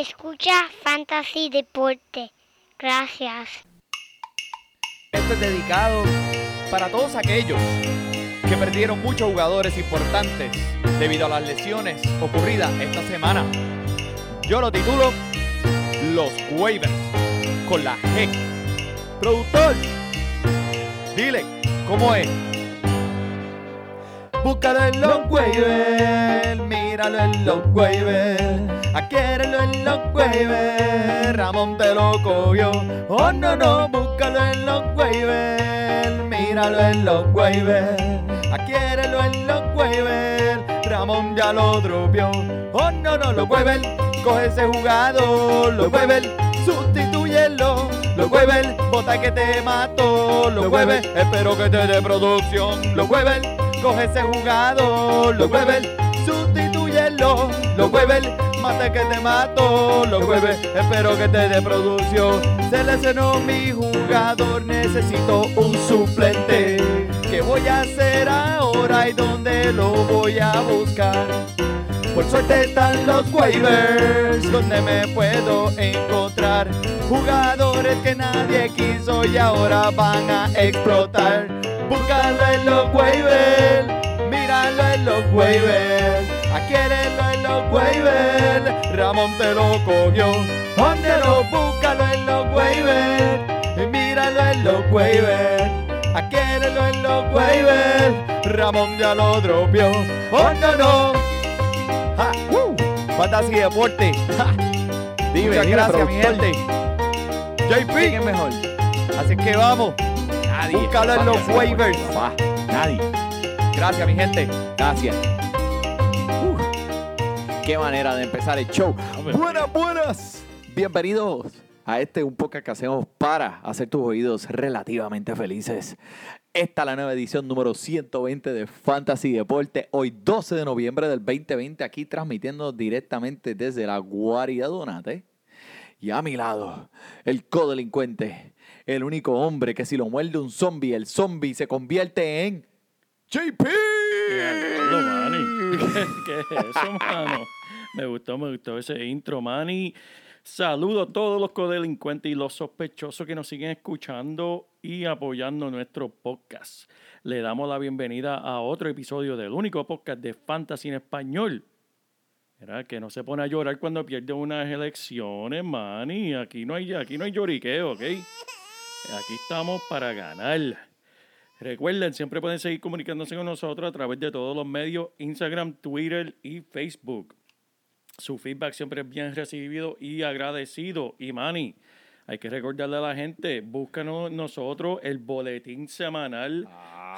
Escucha Fantasy Deporte. Gracias. Esto es dedicado para todos aquellos que perdieron muchos jugadores importantes debido a las lesiones ocurridas esta semana. Yo lo titulo Los Waivers con la G. Productor, dile cómo es. Búscalo en los waivers, míralo en los waivers, adquiérelo en los waivers, Ramón te lo cogió. Oh no, no, búscalo en los waivers, míralo en los waivers, adquiérelo en los waivers, Ramón ya lo dropió. Oh no, no, los waivers, coge ese jugador, los waivers, sustitúyelo. Los waivers, bota que te mató, los waivers, espero que te dé producción, los waivers coge ese jugador, los jueves, sustitúyelo, los jueves, que te mato, los jueves, espero que te dé producción. Seleccionó mi jugador, necesito un suplente. ¿Qué voy a hacer ahora y dónde lo voy a buscar? Por suerte están los waivers, donde me puedo encontrar jugadores que nadie quiso y ahora van a explotar. Búscalo en los waivers, míralo en los waivers, adquiérelo los waivers, Ramón te lo cogió. ¿Dónde lo búscalo en los waivers? Y míralo en los waivers, adquiérelo en los waivers, Ramón ya lo dropió. ¡Oh, no, no! Ja, uh, Fantasy Deporte. Ja. Dime, Muchas dime, gracias, mi gente. ¿Quién JP, es mejor? así que vamos. Nadie. Búscalo en los waivers. Nadie. Gracias, mi gente. Gracias. Qué manera de empezar el show. Buenas, buenas. Bienvenidos a este un podcast que hacemos para hacer tus oídos relativamente felices. Esta es la nueva edición número 120 de Fantasy Deporte. Hoy 12 de noviembre del 2020 aquí transmitiendo directamente desde la guarida Donate. Y a mi lado, el codelincuente, el único hombre que si lo muerde un zombie, el zombie se convierte en JP. Diablo, Manny. ¿Qué, qué es eso, mano? Me gustó, me gustó ese intro, Manny. Saludo a todos los codelincuentes y los sospechosos que nos siguen escuchando y apoyando nuestro podcast. Le damos la bienvenida a otro episodio del único podcast de Fantasy en español. Era que no se pone a llorar cuando pierde unas elecciones, Manny. Aquí no hay, aquí no hay lloriqueo, ¿ok? Aquí estamos para ganar. Recuerden, siempre pueden seguir comunicándose con nosotros a través de todos los medios, Instagram, Twitter y Facebook. Su feedback siempre es bien recibido y agradecido. Y Manny, hay que recordarle a la gente, búscanos nosotros el boletín semanal,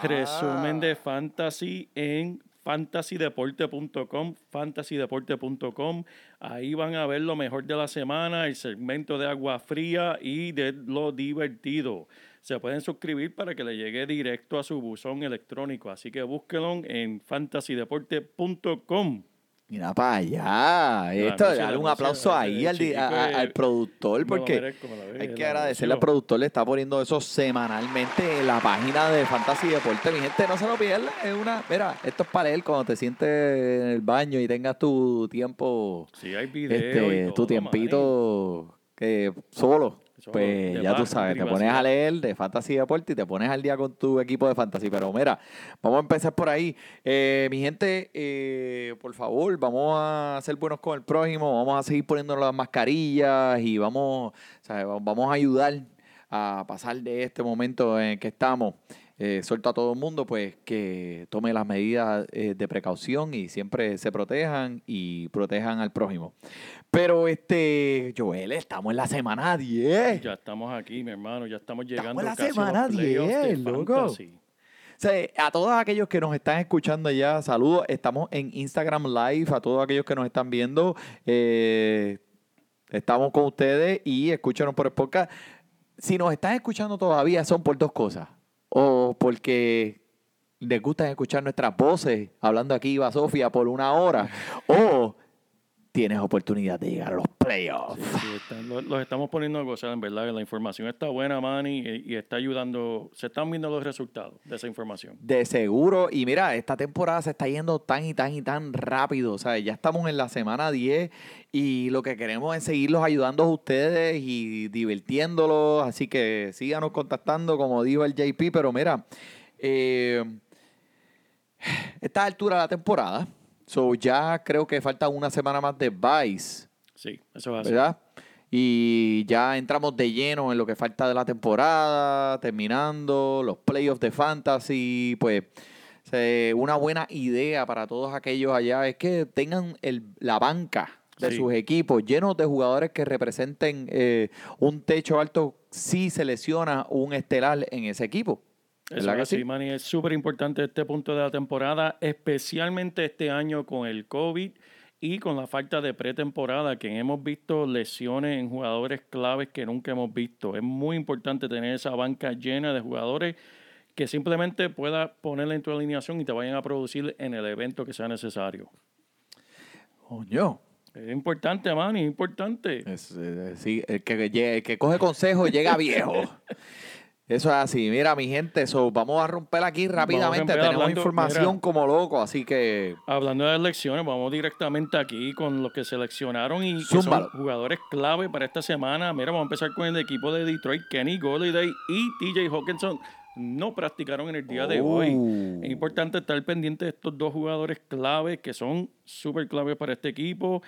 resumen de fantasy en fantasydeporte.com, fantasydeporte.com. Ahí van a ver lo mejor de la semana, el segmento de agua fría y de lo divertido. Se pueden suscribir para que le llegue directo a su buzón electrónico. Así que búsquenlo en fantasydeporte.com. Mira para allá. Esto, dale un aplauso ahí al, di- chico a- a- es- al productor porque merezco, hay que agradecerle al productor, le está poniendo eso semanalmente en la página de Fantasy Deporte. Mi gente, no se lo pierdan. Es una, mira, esto es para él cuando te sientes en el baño y tengas tu tiempo, Sí, hay video este, y tu tiempito que solo. Pues ya tú sabes, te pones a leer de Fantasy Deporte y te pones al día con tu equipo de Fantasy. Pero mira, vamos a empezar por ahí. Eh, mi gente, eh, por favor, vamos a ser buenos con el prójimo, vamos a seguir poniéndonos las mascarillas y vamos, vamos a ayudar a pasar de este momento en que estamos. Eh, suelto a todo el mundo, pues que tome las medidas eh, de precaución y siempre se protejan y protejan al prójimo. Pero este, Joel, estamos en la semana 10. Ya estamos aquí, mi hermano, ya estamos Estamos llegando en la casi a los semana playoffs de 10, loco. fantasy. O sea, a todos aquellos que nos están escuchando ya, saludos. Estamos en Instagram Live, a todos aquellos que nos están viendo. eh, estamos con ustedes y escúchanos por el podcast. Si nos están escuchando todavía, son por dos cosas. O porque les gusta escuchar nuestras voces hablando aquí, Iba Sofía, por una hora. O tienes oportunidad de llegar a los playoffs. Sí, sí, está- lo- los estamos poniendo a gozar, en verdad. La información está buena, Manny, y, y está ayudando. Se están viendo los resultados de esa información. De seguro. Y mira, esta temporada se está yendo tan y tan y tan rápido. O sea, ya estamos en la semana 10 y lo que queremos es seguirlos ayudando a ustedes y divirtiéndolos. Así que síganos contactando, como dijo el JP. Pero mira, eh, esta altura de la temporada, so ya creo que falta una semana más de Vice. Sí, eso es así. ¿verdad? Y ya entramos de lleno en lo que falta de la temporada, terminando los playoffs de fantasy, pues una buena idea para todos aquellos allá es que tengan el- la banca de Sí. sus equipos llenos de jugadores que representen eh, un techo alto si se lesiona un estelar en ese equipo. Eso ¿Verdad es sí? Manny. Es súper importante este punto de la temporada, especialmente este año con el COVID y con la falta de pretemporada, que hemos visto lesiones en jugadores claves que nunca hemos visto. Es muy importante tener esa banca llena de jugadores que simplemente pueda ponerla en tu alineación y te vayan a producir en el evento que sea necesario. Coño, Es importante, Manny, es importante. Es, eh, sí, el que, el que coge consejo llega viejo. Eso es así. Mira, mi gente, so, vamos a romper aquí rápidamente. Tenemos hablando- información mira. como loco, así que Hablando de elecciones, vamos directamente aquí con los que seleccionaron y que son jugadores clave para esta semana. Mira, vamos a empezar con el equipo de Detroit. Kenny Golladay y TJ Hawkinson no practicaron en el día de hoy. Oh. Es importante estar pendiente de estos dos jugadores clave que son súper claves para este equipo.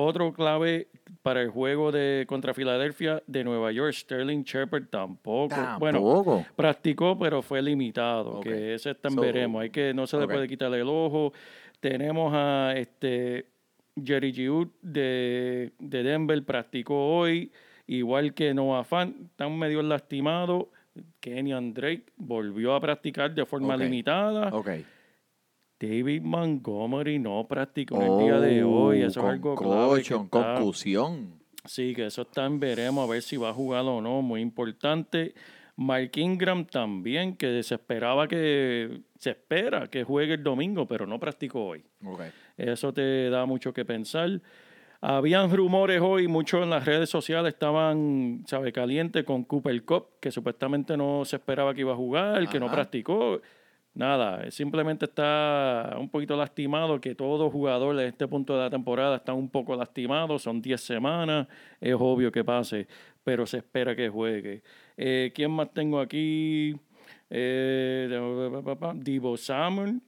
Otro clave para el juego de contra Filadelfia de Nueva York, Sterling Shepard tampoco. Bueno, practicó, pero fue limitado. Que ese So, veremos. Hay que no se le puede quitar el ojo. Tenemos a este Jerry Giroux de, de Denver, practicó hoy, igual que Noah Fan, están medio lastimados. Kenyan Drake volvió a practicar de forma limitada. Ok. David Montgomery no practicó en el día de hoy. Eso es algo clave. que está- concusión. Sí, que eso está en veremos a ver si va a jugar o no, muy importante. Mark Ingram también, que se esperaba que, se espera que juegue el domingo, pero no practicó hoy. Ok. Eso te da mucho que pensar. Habían rumores hoy, muchos en las redes sociales estaban, sabe, caliente con Cooper Cup, que supuestamente no se esperaba que iba a jugar, que no Ajá. practicó. Nada, simplemente está un poquito lastimado, que todo jugador en este punto de la temporada está un poco lastimado, son 10 semanas, es obvio que pase, pero se espera que juegue. Eh, ¿Quién más tengo aquí? Eh, Divo Samuel,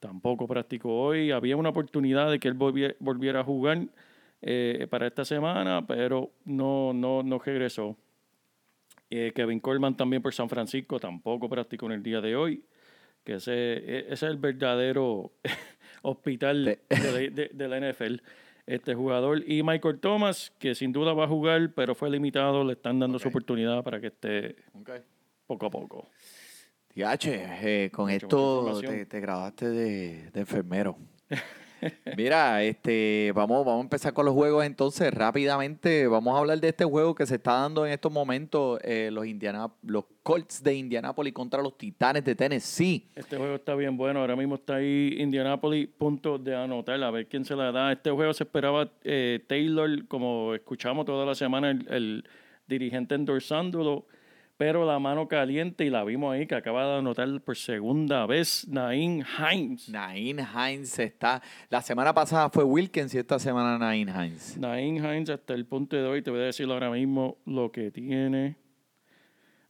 tampoco practicó hoy. Había una oportunidad de que él volvie- volviera a jugar eh, para esta semana, pero no, no, no regresó. Kevin Coleman también por San Francisco tampoco practicó en el día de hoy. Que ese, e- ese es el verdadero hospital De- de, de- de la NFL. Este jugador. Y Michael Thomas, que sin duda va a jugar, pero fue limitado. Le están dando su oportunidad para que esté poco a poco. Tiache, eh, con esto te, te grabaste de, de enfermero. Mira, este, vamos, vamos a empezar con los juegos entonces rápidamente. Vamos a hablar de este juego que se está dando en estos momentos, eh, los Indiana, los Colts de Indianapolis contra los Titanes de Tennessee. Este juego está bien bueno. Ahora mismo está ahí Indianapolis, punto de anotar, a ver quién se la da. Este juego se esperaba eh, Taylor, como escuchamos toda la semana, el, el dirigente endorsándolo, pero la mano caliente y la vimos ahí que acaba de anotar por segunda vez Nain Hines. Nain Hines está. La semana pasada fue Wilkins y esta semana Nain Hines. Nain Hines hasta el punto de hoy, te voy a decir ahora mismo lo que tiene.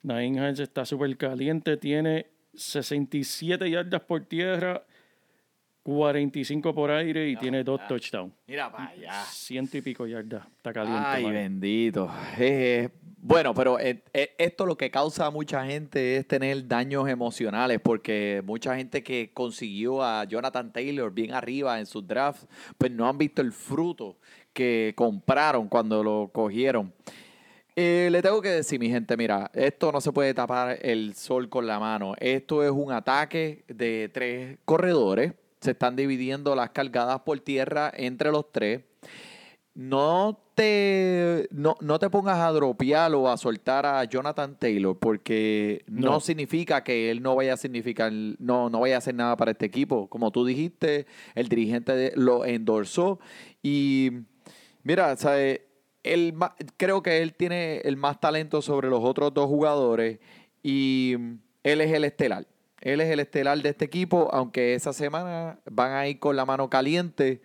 Nain Hines está súper caliente, tiene 67 yardas por tierra, 45 por aire y tiene dos touchdowns. Mira para allá. Ciento y pico yardas. Está caliente. Ay, man. bendito. Eh, bueno, pero eh, eh, esto lo que causa a mucha gente es tener daños emocionales, porque mucha gente que consiguió a Jonathan Taylor bien arriba en sus drafts, pues no han visto el fruto que compraron cuando lo cogieron. Eh, le tengo que decir, mi gente, mira, esto no se puede tapar el sol con la mano. Esto es un ataque de tres corredores. Se están dividiendo las cargadas por tierra entre los tres. no te, no, no te pongas a dropear o a soltar a Jonathan Taylor porque no, No. significa que él no vaya a significar, no, no vaya a hacer nada para este equipo. Como tú dijiste, el dirigente lo endorsó y mira, ¿sabes? Él creo que él tiene el más talento sobre los otros dos jugadores y él es el estelar. Él es el estelar de este equipo, aunque esa semana van a ir con la mano caliente,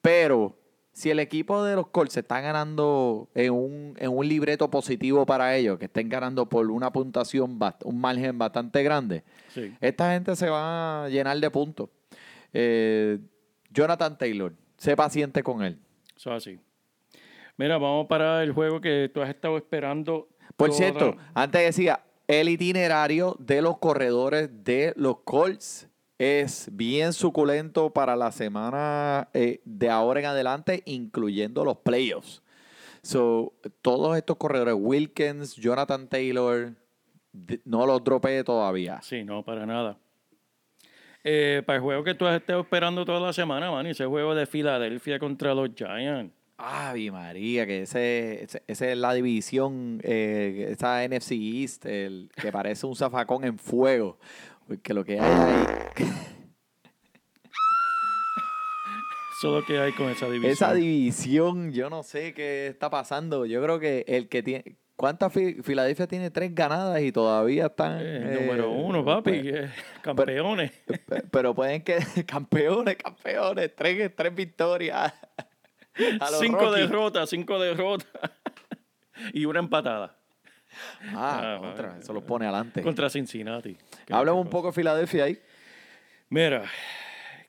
pero si el equipo de los Colts está ganando en un, en un libreto positivo para ellos, que estén ganando por una puntuación, un margen bastante grande, Sí. esta gente se va a llenar de puntos. Eh, Jonathan Taylor, sé paciente con él. Eso es así. Mira, vamos para el juego que tú has estado esperando. Por cierto, antes decía, el itinerario de los corredores de los Colts es bien suculento para la semana eh, de ahora en adelante, incluyendo los playoffs. So, todos estos corredores, Wilkins, Jonathan Taylor, no los dropé todavía. Sí, no, para nada. Eh, para el juego que tú has estado esperando toda la semana, man, ese juego de Filadelfia contra los Giants. Ave María, que ese, ese- esa es la división, eh, esa NFC East, el, que parece un zafacón en fuego. Porque lo que hay ahí. Eso es lo que hay con esa división. Esa división, yo no sé qué está pasando. Yo creo que el que tiene. ¿Cuántas Fi- Filadelfia tiene tres ganadas y todavía están. Eh, eh, número uno, papi. pues, eh, campeones. pe- pero pueden que. Campeones, campeones. Tres, tres victorias. Cinco derrotas, cinco derrotas. y una empatada. Ah, Ah, otra, eso los pone adelante. Contra Cincinnati. Háblame un poco de Filadelfia ahí. Mira,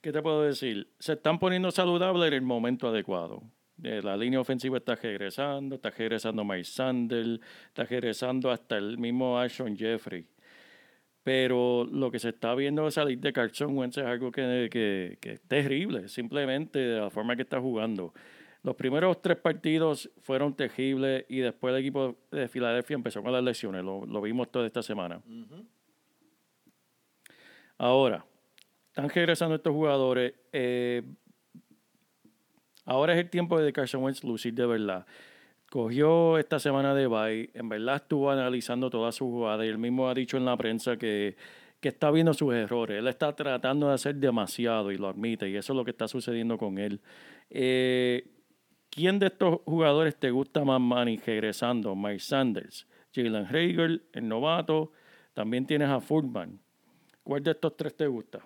¿qué te puedo decir? Se están poniendo saludables en el momento adecuado. Eh, La línea ofensiva está regresando, está regresando Mike Sanders, está regresando hasta el mismo Ashon Jeffrey. Pero lo que se está viendo salir de Carson Wentz es algo que, que- que es terrible, simplemente de la forma que está jugando. Los primeros tres partidos fueron terribles y después el equipo de Filadelfia empezó con las lesiones, lo, lo vimos toda esta semana. Ahora, están regresando estos jugadores. eh, ahora es el tiempo de Carson Wentz lucir de verdad. Cogió esta semana de bye, en verdad estuvo analizando todas sus jugadas y él mismo ha dicho en la prensa que, que está viendo sus errores. Él está tratando de hacer demasiado y lo admite y eso es lo que está sucediendo con él. Eh, ¿Quién de estos jugadores te gusta más, Manny, regresando? Mike Sanders, Jalen Rager, el novato. También tienes a Furman. ¿Cuál de estos tres te gusta?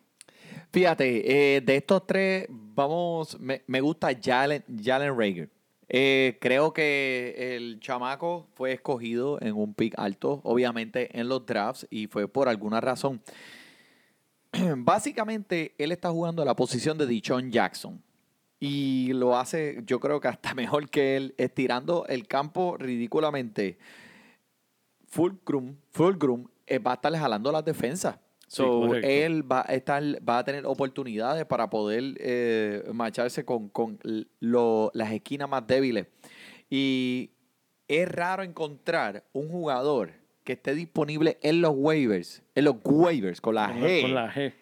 Fíjate, eh, de estos tres, vamos, me, me gusta Jalen, Jalen Rager. Eh, creo que el chamaco fue escogido en un pick alto, obviamente en los drafts, y fue por alguna razón. Básicamente, él está jugando la posición de Dichon Jackson. Y lo hace, yo creo que hasta mejor que él, estirando el campo ridículamente. Fulcrum, Fulcrum eh, va a estar jalando las defensas. So, él va a, estar, va a tener oportunidades para poder eh, marcharse con, con lo- las esquinas más débiles. Y es raro encontrar un jugador que esté disponible en los waivers, en los waivers, con la Con G, la, con la G.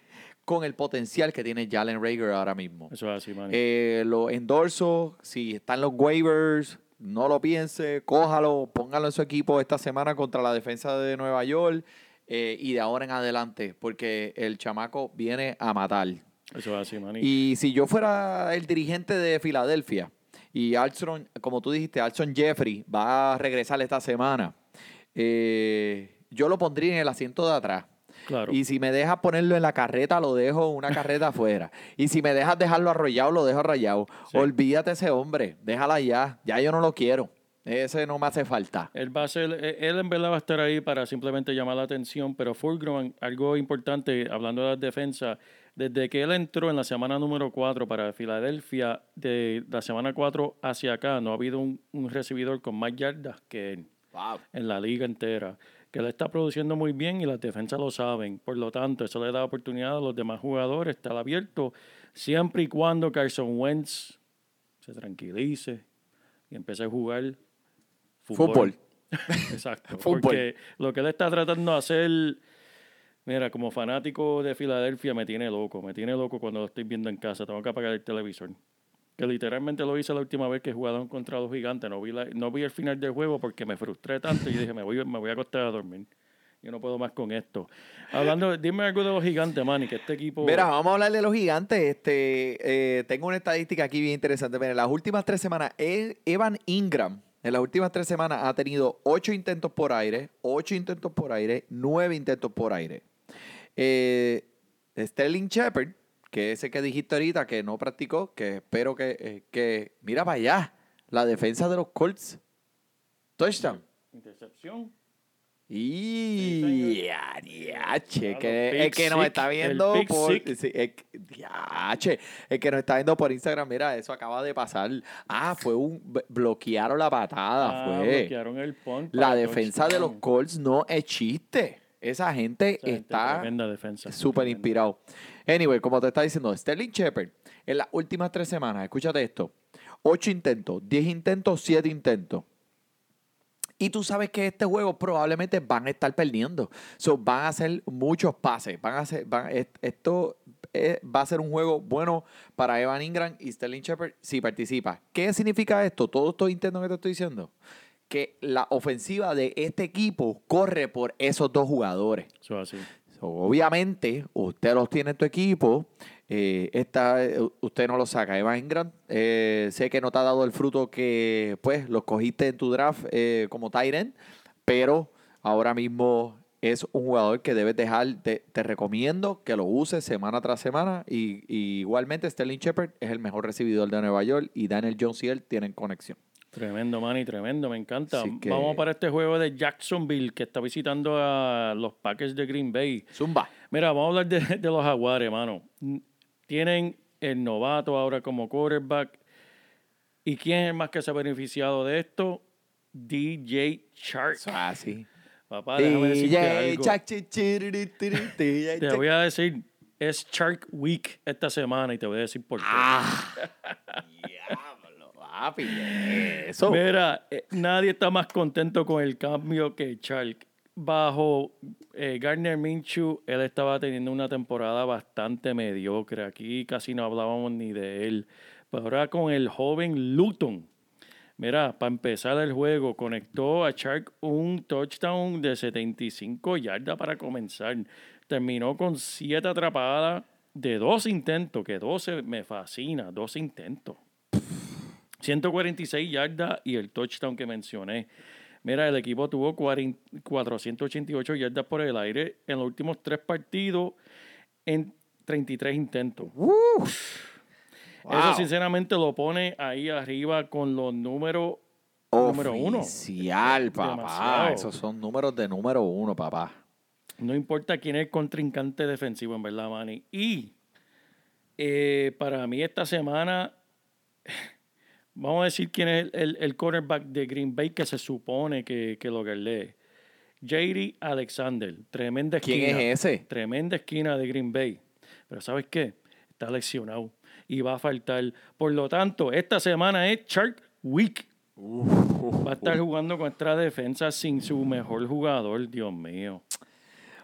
con el potencial que tiene Jalen Rager ahora mismo. Eso es así, Manny. Eh, lo endorso, si están los waivers, no lo piense, cójalo, póngalo en su equipo esta semana contra la defensa de Nueva York eh, y de ahora en adelante, porque el chamaco viene a matar. Eso es así, Manny. Y si yo fuera el dirigente de Filadelfia y Alson, como tú dijiste, Alson Jeffrey va a regresar esta semana, eh, yo lo pondría en el asiento de atrás. Claro. Y si me dejas ponerlo en la carreta, lo dejo una carreta afuera. Y si me dejas dejarlo arrollado, lo dejo arrollado. Sí. Olvídate ese hombre, déjala ya. Ya yo no lo quiero. Ese no me hace falta. Él va a ser, eh, él en verdad va a estar ahí para simplemente llamar la atención, pero Fulgrim, algo importante, hablando de la defensa, desde que él entró en la semana número 4 para Filadelfia, de la semana 4 hacia acá, no ha habido un, un recibidor con más yardas que él en la liga entera. Que él está produciendo muy bien y las defensas lo saben. Por lo tanto, eso le da oportunidad a los demás jugadores estar abierto siempre y cuando Carson Wentz se tranquilice y empiece a jugar Fútbol. Exacto. Fútbol. Porque lo que él está tratando de hacer, mira, como fanático de Filadelfia, me tiene loco. Me tiene loco cuando lo estoy viendo en casa. Tengo que apagar el televisor. Que literalmente lo hice la última vez que jugaron contra los gigantes. No vi, la- no vi el final del juego porque me frustré tanto y dije, me voy, me voy a acostar a dormir. Yo no puedo más con esto. Hablando, dime algo de los gigantes, Manny, que este equipo... Mira, vamos a hablar de los gigantes. Este, eh, tengo una estadística aquí bien interesante. Mira, en las últimas tres semanas, E- Evan Ingram, en las últimas tres semanas, ha tenido ocho intentos por aire, ocho intentos por aire, nueve intentos por aire. Eh, Sterling Shepard, que ese que dijiste ahorita que no practicó, que espero que, eh, que mira para allá, la defensa de los Colts. Touchdown. Intercepción. Y diache, Claro, que el que nos está viendo por sí, el, diache, el que nos está viendo por Instagram, mira, eso acaba de pasar. Ah, fue un bloquearon la patada, Ah, fue. bloquearon el punt La defensa de los. Colts no es chiste. Esa gente Esa está súper inspirado. Anyway, como te está diciendo, Sterling Shepard, en las últimas tres semanas, escúchate esto: ocho intentos, diez intentos, siete intentos. Y tú sabes que este juego probablemente van a estar perdiendo. So, van a hacer muchos pases. Van a hacer, van- est- esto eh, va a ser un juego bueno para Evan Ingram y Sterling Shepard si participa. ¿Qué significa esto? Todos estos intentos que te estoy diciendo. Que la ofensiva de este equipo corre por esos dos jugadores. Eso así. Obviamente, usted los tiene en tu equipo. eh, esta, eh, usted no lo saca. Eva Ingram, eh, sé que no te ha dado el fruto que pues los cogiste en tu draft como Tyrant, pero ahora mismo es un jugador que debes dejar. Te, recomiendo que lo uses semana tras semana. Y, igualmente, Sterling Shepard es el mejor recibidor de Nueva York y Daniel Jones y tienen conexión. Tremendo, Manny, tremendo, me encanta. Así que- Vamos para este juego de Jacksonville que está visitando a los Packers de Green Bay. Zumba. Mira, vamos a hablar de, de los Jaguares, mano. Tienen el novato ahora como quarterback. ¿Y quién es el más que se ha beneficiado de esto? DJ Shark. Ah, sí. Papá, déjame decirte DJ algo. Te voy a decir, es Shark Week esta semana y te voy a decir por qué. Ah, Eso. Mira, eh, nadie está más contento con el cambio que Shark. Bajo eh, Gardner Minshew, él estaba teniendo una temporada bastante mediocre. Aquí casi no hablábamos ni de él. Pero ahora con el joven Luton. Mira, para empezar el juego, conectó a Shark un touchdown de 75 yardas para comenzar. Terminó con 7 atrapadas de dos intentos, que 12 me fascina, dos intentos. 146 yardas y el touchdown que mencioné. Mira, el equipo tuvo 40 488 yardas por el aire en los últimos tres partidos en 33 intentos. Eso Wow. sinceramente lo pone ahí arriba con los números número uno. Oficial, papá. Demasiado. Esos son números de número uno, papá. No importa quién es el contrincante defensivo, en verdad, Manny. Y eh, para mí esta semana, vamos a decir quién es el, el, el cornerback de Green Bay que se supone que, que lo lee. JD Alexander, tremenda esquina. ¿Quién es ese? Tremenda esquina de Green Bay. Pero ¿sabes qué? Está lesionado y va a faltar. Por lo tanto, esta semana es Shark Week. Va a estar jugando contra defensa sin su mejor jugador, Dios mío.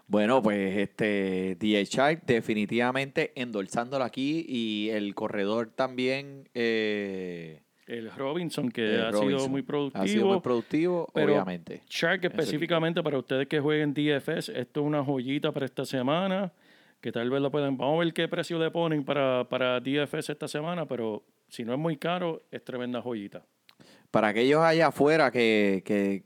Bueno, pues este DJ Shark definitivamente endorsándolo aquí y el corredor también eh, El Robinson, que ha sido muy productivo. Ha sido muy productivo, pero obviamente. Shark específicamente para ustedes que jueguen DFS, esto es una joyita para esta semana, que tal vez lo pueden, vamos a ver qué precio le ponen para, para DFS esta semana, pero si no es muy caro, es tremenda joyita. Para aquellos allá afuera que, que,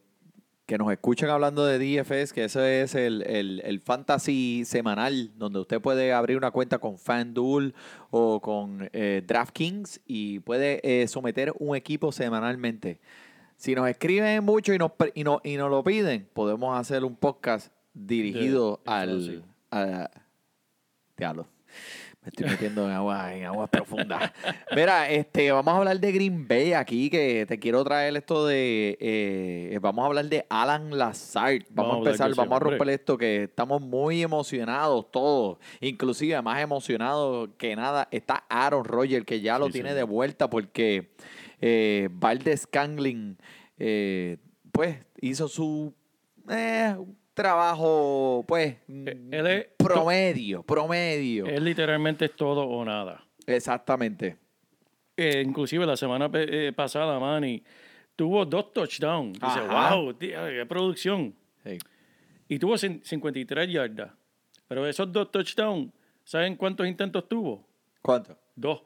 que nos escuchan hablando de DFS, que eso es el, el, el fantasy semanal, donde usted puede abrir una cuenta con FanDuel o con eh, DraftKings y puede eh, someter un equipo semanalmente. Si nos escriben mucho y nos, y, no, y nos lo piden, podemos hacer un podcast dirigido al... a- Diablo. Me estoy metiendo en aguas en aguas profundas. Mira, este, vamos a hablar de Green Bay aquí, que te quiero traer esto de. eh, vamos a hablar de Alan Lazard. Vamos, Vamos a empezar, vamos a romper esto, que estamos muy emocionados todos. Inclusive más emocionados que nada está Aaron Rodgers, que ya lo Sí, tiene de vuelta porque eh, Valdez Canglin, eh, pues, hizo su eh, trabajo, pues, él es- promedio, promedio. Es literalmente es todo o nada. Exactamente. eh, inclusive la semana eh, pasada, Manny, tuvo dos touchdowns. Dice, wow, tío, qué producción. Sí. Y tuvo cin- 53 yardas. Pero esos dos touchdowns, ¿saben cuántos intentos tuvo? ¿Cuánto? Dos.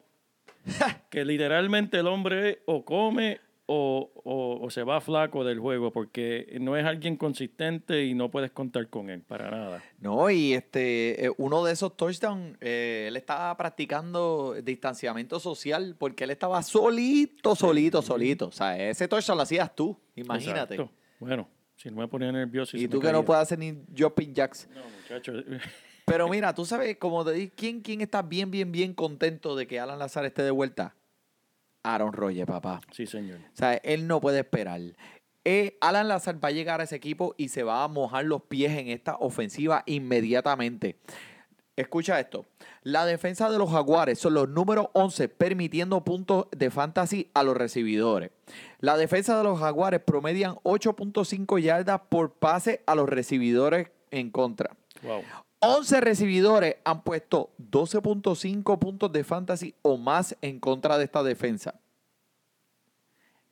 que literalmente el hombre o come o, o- o se va flaco del juego porque no es alguien consistente y no puedes contar con él para nada. No, y este, eh, uno de esos touchdowns, eh, él estaba practicando distanciamiento social porque él estaba solito, solito, solito. O sea, ese touchdown lo hacías tú, imagínate. Exacto. Bueno, si no me ponía nervioso. Y tú que no puedes hacer ni jumping jacks. No. Pero mira, tú sabes, como te di, ¿quién, ¿quién está bien, bien, bien contento de que Alan Lazar esté de vuelta? Aaron Rodgers, papá. Sí, señor. O sea, él no puede esperar. Eh, Alan Lazar va a llegar a ese equipo y se va a mojar los pies en esta ofensiva inmediatamente. Escucha esto. La defensa de los Jaguares son los números 11 permitiendo puntos de fantasy a los recibidores. La defensa de los Jaguares promedian 8.5 yardas por pase a los recibidores en contra. Wow. 11 recibidores han puesto 12.5 puntos de fantasy o más en contra de esta defensa.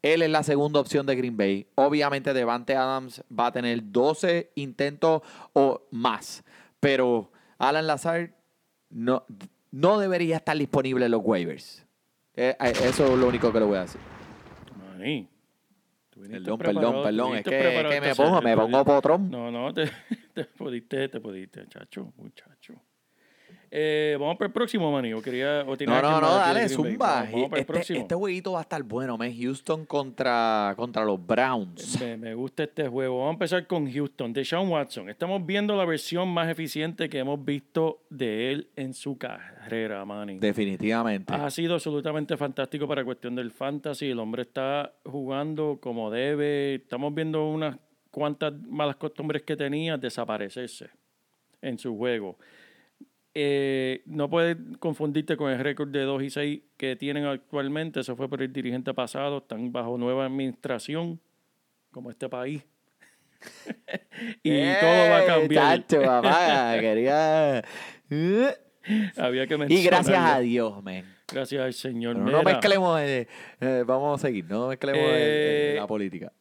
Él es la segunda opción de Green Bay. Obviamente Devante Adams va a tener 12 intentos o más. Pero Alan Lazar no, no debería estar disponible en los waivers. Eh, eh, eso es lo único que le voy a decir. Perdón, perdón, perdón. Es que, es que me pongo, me pongo potrón. No, no, te, te pudiste, te pudiste, chacho, muchacho. Eh, vamos para el próximo, Manny. ¿O, quería, o No, no, no, de dale, zumba. Vamos, vamos para el Este, próximo. este jueguito va a estar bueno, man. Houston contra, contra los Browns. Me, me gusta este juego. Vamos a empezar con Houston. Deshaun Watson. Estamos viendo la versión más eficiente que hemos visto de él en su carrera, Manny. Definitivamente. Ha sido absolutamente fantástico para cuestión del fantasy. El hombre está jugando como debe. Estamos viendo unas cuantas malas costumbres que tenía desaparecerse en su juego. Eh, no puedes confundirte con el récord de 2 y 6 que tienen actualmente. Eso fue por el dirigente pasado. Están bajo nueva administración, como este país. y todo va a ¡Eh, cambiar. Chacho, papá, quería... Había que y gracias a. Dios, man. Gracias al Señor. No mezclemos, eh, eh, vamos a seguir, no mezclemos eh, Eh, la política.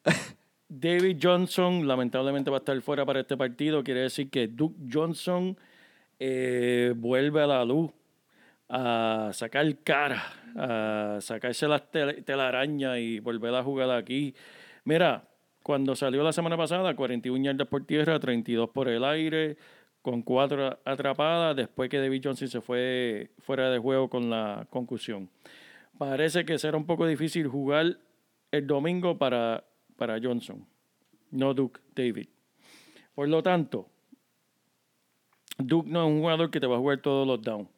David Johnson lamentablemente va a estar fuera para este partido. Quiere decir que Duke Johnson eh, vuelve a la luz a sacar cara, a sacarse las tel- telarañas y volver a jugar aquí. Mira, cuando salió la semana pasada, 41 yardas por tierra, 32 por el aire, con cuatro atrapadas, después que David Johnson se fue fuera de juego con la concusión. Parece que será un poco difícil jugar el domingo para, para Johnson, no Duke David. Por lo tanto, Duke no es un jugador que te va a jugar todos los downs.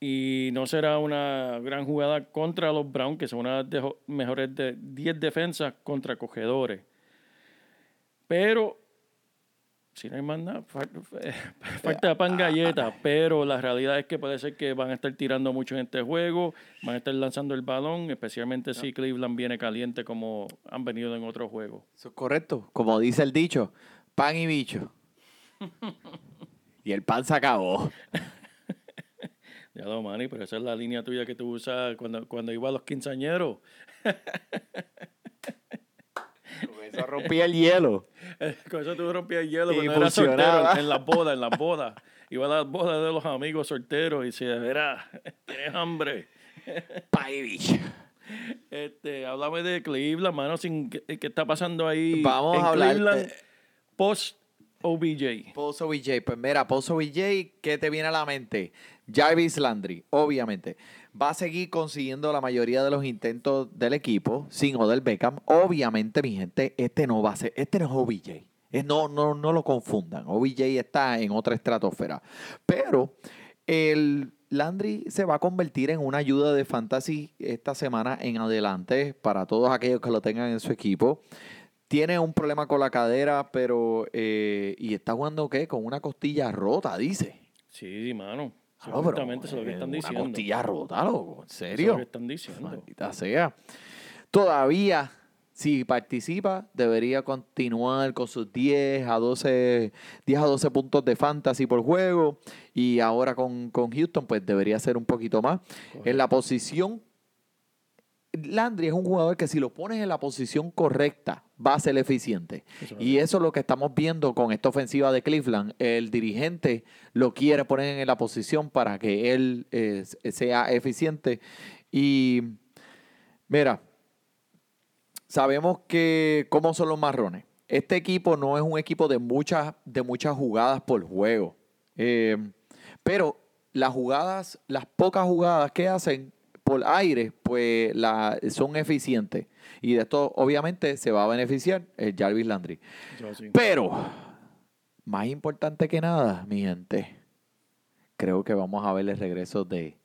Y no será una gran jugada contra los Browns, que son una de las mejores de 10 defensas contra cogedores. Pero, si no hay más nada, fal- falta pan galleta. Pero la realidad es que puede ser que van a estar tirando mucho en este juego, van a estar lanzando el balón, especialmente si Cleveland viene caliente como han venido en otros juegos. Eso es correcto. Como dice el dicho, pan y bicho. y el pan se acabó. Ya lo, Manny, pero esa es la línea tuya que tú usas cuando, cuando iba a los quinceañeros. Eso rompía el hielo. Con eso tú rompías el hielo Y cuando eras funcionaba. soltero, en las bodas, en las bodas. Iba a las bodas de los amigos solteros y decía, verá, tienes hambre. Este, háblame de Cleveland, mano, sin, ¿qué, está pasando ahí Vamos en a hablar, Cleveland eh, post OBJ? Pozo VJ, pues mira, Pozo VJ, ¿qué te viene a la mente? Jarvis Landry, obviamente. Va a seguir consiguiendo la mayoría de los intentos del equipo sin Odell Beckham. Obviamente, mi gente, este no va a ser, este no es OBJ. No, no, no lo confundan. OBJ está en otra estratosfera. Pero el Landry se va a convertir en una ayuda de fantasy esta semana en adelante para todos aquellos que lo tengan en su equipo. Tiene un problema con la cadera, pero. eh, y está jugando, ¿qué? Con una costilla rota, dice. Sí, mano. Ah, no, pero, Justamente eso es lo que están una diciendo. costilla rota, loco. ¿En Eso es serio? lo que están diciendo. Maldita sea. Todavía, si participa, debería continuar con sus 10 a 12, 10 a 12 puntos de fantasy por juego. Y ahora con, con Houston, pues debería ser un poquito más. En la posición Landry es un jugador que si lo pones en la posición correcta va a ser eficiente. Eso Y eso es lo que estamos viendo con esta ofensiva de Cleveland. El dirigente lo quiere poner en la posición para que él eh, sea eficiente. Y mira, sabemos que cómo son los marrones. Este equipo no es un equipo de muchas, de muchas jugadas por juego. Eh, pero las jugadas, las pocas jugadas que hacen por aire, pues la, son eficientes. Y de esto, obviamente, se va a beneficiar el Jarvis Landry. Pero, más importante que nada, mi gente, creo que vamos a ver el regreso de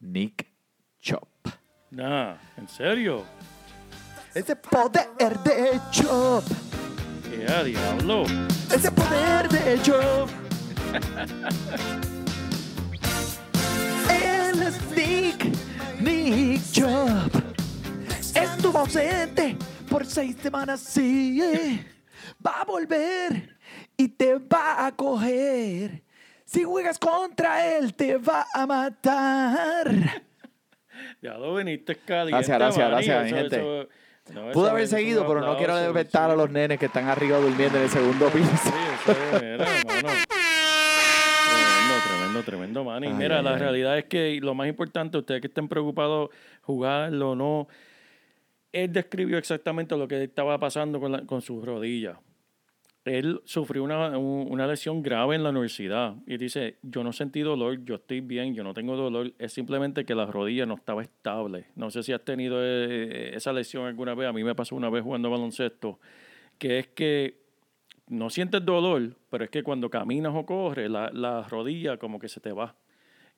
Nick Chop. Nah, ¿en serio? Ese poder de Chop, ¿Qué a diablo? ese poder de Chop. Nick, Nick Chop. Estuvo ausente por seis semanas, sí. Va a volver y te va a coger. Si juegas contra él, te va a matar. Ya lo viniste caliente, Gracias, gracias, gracias, mi Eso- gente. eso- no, Pude haber seguido, pero no quiero despertar a los nenes que están arriba durmiendo en el segundo piso. Sí, eso es, mira. Tremendo, tremendo, tremendo, man. Y Ay, mira, ay, la ay. realidad es que lo más importante, ustedes que estén preocupados, jugarlo o no, él describió exactamente lo que estaba pasando con, la- con sus rodillas. Él sufrió una, un- una lesión grave en la universidad y dice, yo no sentí dolor, yo estoy bien, yo no tengo dolor, es simplemente que la rodilla no estaba estable. No sé si has tenido eh, esa lesión alguna vez, a mí me pasó una vez jugando baloncesto, que es que no sientes dolor, pero es que cuando caminas o corres, la, la rodilla como que se te va.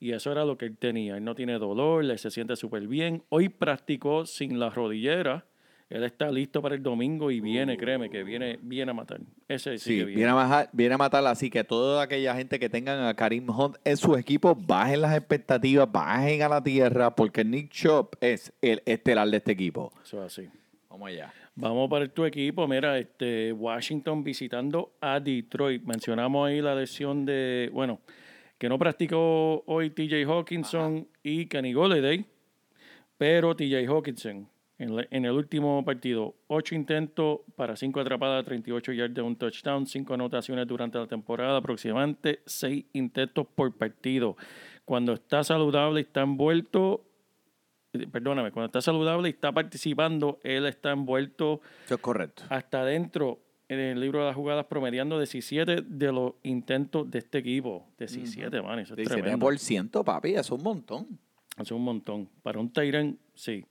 Y eso era lo que él tenía. Él no tiene dolor, él se siente súper bien. Hoy practicó sin la rodillera. Él está listo para el domingo y viene, créeme, que viene, viene a matar. Ese sí, viene viene. a, bajar, viene a matarla. Así que toda aquella gente que tengan a Karim Hunt en su equipo, bajen las expectativas, bajen a la tierra, porque Nick Chop es el estelar de este equipo. Eso es así. Vamos allá. Vamos para tu equipo. Mira, este Washington visitando a Detroit. Mencionamos ahí la lesión de, bueno, que no practicó hoy TJ Hawkinson y Kenny Golladay, pero TJ Hawkinson en, la- en el último partido, ocho intentos para cinco atrapadas, 38 yardas, un touchdown, cinco anotaciones durante la temporada, aproximadamente seis intentos por partido. Cuando está saludable y está envuelto, perdóname, cuando está saludable y está participando, él está envuelto Eso es correcto. hasta adentro en el libro de las jugadas, promediando 17 de los intentos de este equipo. 17, man, eso es tremendo. 17%, papi, eso es un montón. Eso es un montón. Para un Tyrant, sí.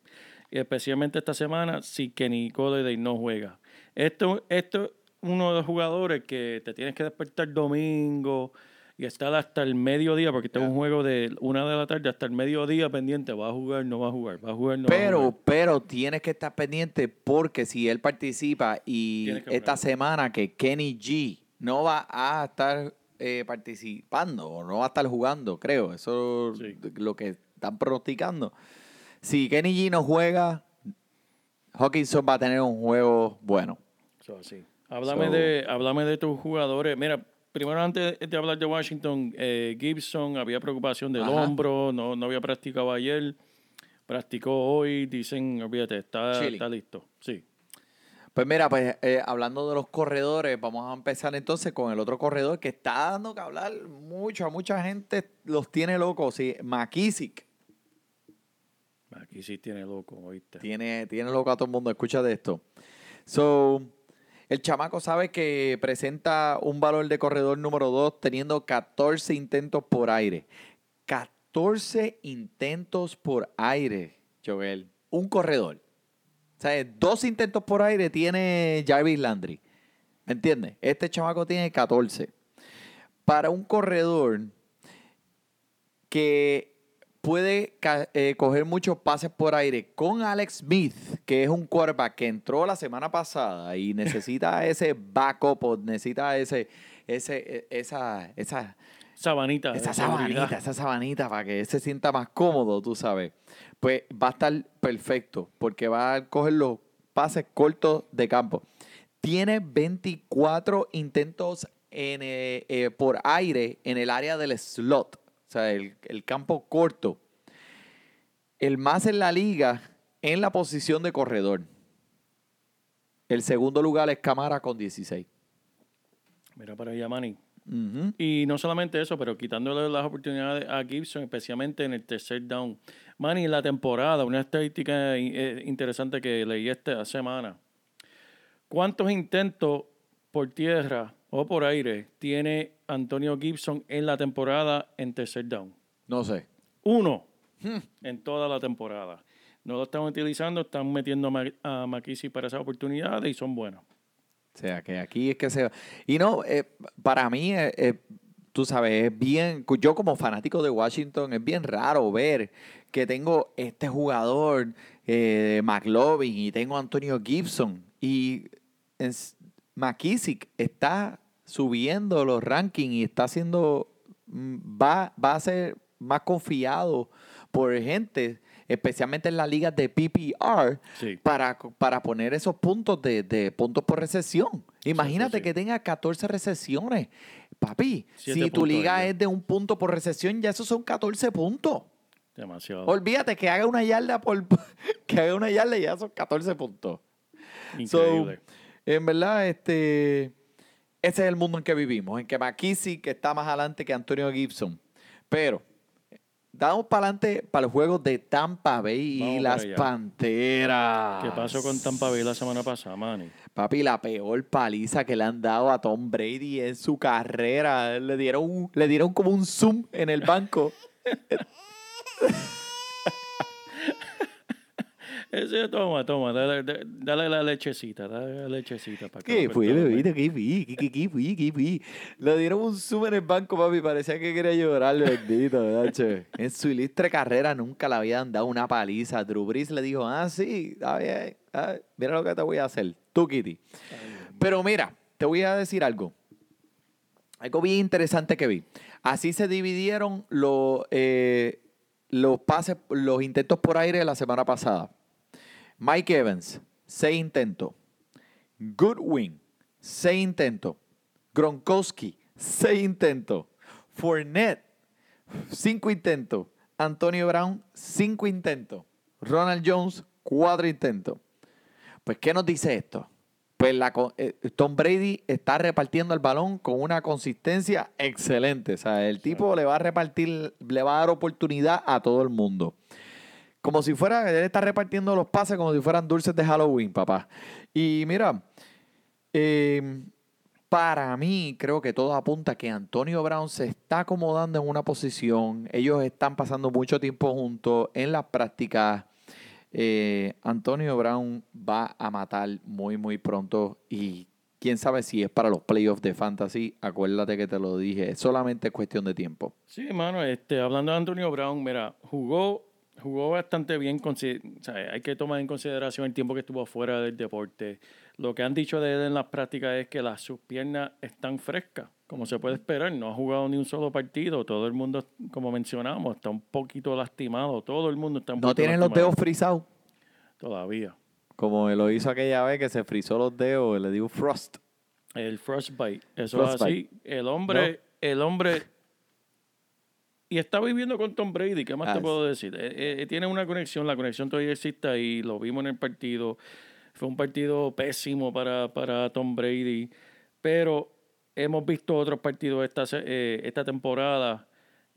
Y especialmente esta semana, si Kenny Golladay no juega. Esto, esto es uno de los jugadores que te tienes que despertar domingo y estar hasta el mediodía, porque este es un juego de una de la tarde hasta el mediodía pendiente. Va a jugar, no va a jugar, va a jugar, no va a Pero, jugar. pero tienes que estar pendiente porque si él participa y esta semana que Kenny G no va a estar eh, participando o no va a estar jugando, creo, eso es Sí. lo que están pronosticando. Si Kenny G no juega, Hawkinson va a tener un juego bueno. So, así. Háblame, So- de, háblame de tus jugadores. Mira, primero antes de hablar de Washington, eh, Gibson había preocupación del Ajá. hombro, no, no había practicado ayer, practicó hoy, dicen, olvídate, está, está listo. Sí. Pues mira, pues eh, hablando de los corredores, vamos a empezar entonces con el otro corredor que está dando que hablar mucho, a mucha gente los tiene locos, sí, McKissick. Sí tiene loco, ¿oíste? Tiene, tiene loco a todo el mundo, escúchate esto. So, el chamaco sabe que presenta un valor de corredor número 2 teniendo 14 intentos por aire. 14 intentos por aire, Joel. Un corredor. O sea, dos intentos por aire tiene Jarvis Landry. ¿Me entiendes? Este chamaco tiene 14. Para un corredor que puede eh, coger muchos pases por aire con Alex Smith, que es un quarterback que entró la semana pasada y necesita ese backup, o necesita ese, ese, e- esa, esa, Sabanita. esa seguridad. sabanita, esa sabanita para que se sienta más cómodo, tú sabes. Pues va a estar perfecto porque va a coger los pases cortos de campo. Tiene 24 intentos en, eh, eh, por aire en el área del slot, o sea, el, el campo corto. El más en la liga en la posición de corredor. El segundo lugar es Camara con 16. Mira para allá, Manny. Y no solamente eso, pero quitándole las oportunidades a Gibson, especialmente en el tercer down. Manny, en la temporada, una estadística eh, interesante que leí esta semana. ¿Cuántos intentos por tierra o por aire tiene Antonio Gibson en la temporada en tercer down? No sé. Uno en toda la temporada. No lo están utilizando, están metiendo a McKissick para esas oportunidades y son buenos. O sea, que aquí es que se... Y no, eh, para mí, eh, eh, tú sabes, es bien... Yo como fanático de Washington, es bien raro ver que tengo este jugador, McLovin, y tengo a Antonio Gibson. Y McKissick está subiendo los rankings y está haciendo... mm, Va, va a ser más confiado por gente, especialmente en las ligas de PPR, Sí. para, para poner esos puntos de, de puntos por recesión. Imagínate sí. que tenga 14 recesiones. Papi, Siete si tu liga es de un punto por recesión, ya esos son 14 puntos. Demasiado. Olvídate que haga una yarda por que haga una yarda y ya son 14 puntos. Increíble. So, en verdad, este ese es el mundo en que vivimos, en que McKissick está más adelante que Antonio Gibson. Pero damos para adelante para los juegos de Tampa Bay Vamos y las. Panteras. ¿Qué pasó con Tampa Bay la semana pasada, Manny? Papi, la peor paliza que le han dado a Tom Brady en su carrera. Le dieron, le dieron como un zoom en el banco. Ese, toma, toma, dale, dale, la lechecita, dale la lechecita para que ¿Qué fue, bebito? ¿Qué fui? ¿Qué, qué, qué fui? ¿Qué fui? Le dieron un zoom en el banco, papi. Parecía que quería llorar, bendito, ¿verdad? En su ilustre carrera nunca le habían dado una paliza. Drew Brees le dijo, ah, sí, está bien. mira lo que te voy a hacer. Tú, Kitty. Pero mira, te voy a decir algo. Algo bien interesante que vi. Así se dividieron los, eh, los pases, los intentos por aire la semana pasada. Mike Evans, seis intentos. Goodwin, seis intentos. Gronkowski, seis intentos. Fournette, cinco intentos. Antonio Brown, cinco intentos. Ronald Jones, cuatro intentos. Pues, ¿qué nos dice esto? Pues la, eh, Tom Brady está repartiendo el balón con una consistencia excelente. O sea, el tipo le va a repartir, le va a dar oportunidad a todo el mundo. Como si fuera, él está repartiendo los pases como si fueran dulces de Halloween, papá. Y mira, eh, para mí creo que todo apunta que Antonio Brown se está acomodando en una posición. Ellos están pasando mucho tiempo juntos en las prácticas. Eh, Antonio Brown va a matar muy, muy pronto. Y quién sabe si es para los playoffs de fantasy. Acuérdate que te lo dije. Es solamente cuestión de tiempo. Sí, hermano, este, hablando de Antonio Brown, mira, jugó, jugó bastante bien. consi- o sea, hay que tomar en consideración el tiempo que estuvo fuera del deporte. Lo que han dicho de él en las prácticas es que las, sus piernas están frescas, como se puede esperar. No ha jugado ni un solo partido. Todo el mundo, como mencionamos, está un poquito lastimado. Todo el mundo está un No poquito tienen los dedos frisados. Todavía. Como lo hizo aquella vez que se frizó los dedos le dio frost. El frostbite. Eso es así. El hombre, el hombre. Y está viviendo con Tom Brady. ¿Qué más Ah, te sí. puedo decir? Eh, eh, tiene una conexión. La conexión todavía existe ahí. Lo vimos en el partido. Fue un partido pésimo para, para Tom Brady. Pero hemos visto otros partidos esta, eh, esta temporada.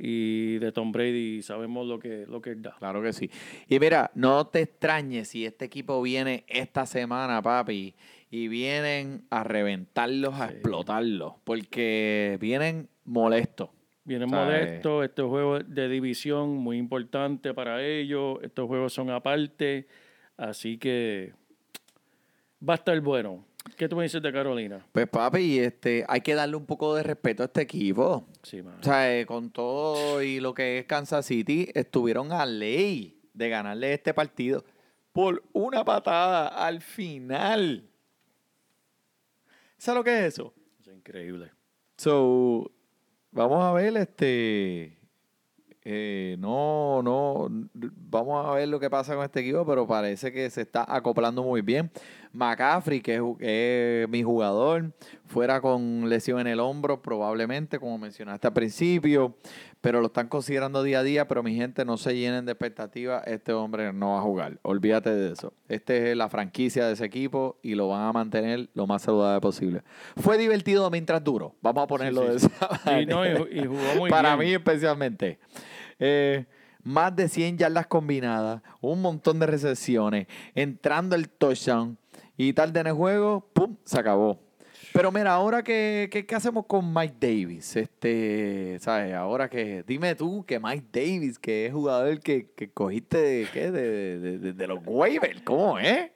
Y de Tom Brady sabemos lo que, lo que él da. Claro que sí. Y mira, no te extrañes si este equipo viene esta semana, papi, y vienen a reventarlos, a Sí. explotarlos, porque vienen molestos. Vienen ¿Sabes? molestos, estos juegos de división muy importante para ellos, estos juegos son aparte, así que va a estar bueno. ¿Qué tú me dices de Carolina? Pues papi, este, hay que darle un poco de respeto a este equipo. Sí. O sea, eh, con todo y lo que es Kansas City, estuvieron a ley de ganarle este partido por una patada al final. ¿Sabes lo que es eso? Eso es increíble. So, vamos a ver, este. eh, no, no. Vamos a ver lo que pasa con este equipo, pero parece que se está acoplando muy bien. McCaffrey, que es, mi jugador, fuera con lesión en el hombro, probablemente, como mencionaste al principio, pero lo están considerando día a día, pero mi gente no se llenen de expectativas, este hombre no va a jugar, olvídate de eso. Este es la franquicia de ese equipo y lo van a mantener lo más saludable posible. Fue divertido mientras duró, vamos a ponerlo sí, de sí. esa Y, no, y, manera. ju- y jugó muy Para bien. mí especialmente. Eh, más de 100 yardas combinadas, un montón de recepciones, entrando el touchdown y tarde en el juego, ¡pum! Se acabó. Pero mira, ahora que, que- ¿qué hacemos con Mike Davis? Este, ¿sabes? Ahora que, dime tú que Mike Davis, que es jugador que, que cogiste de, ¿qué? De, de- de- de los waivers, ¿cómo es?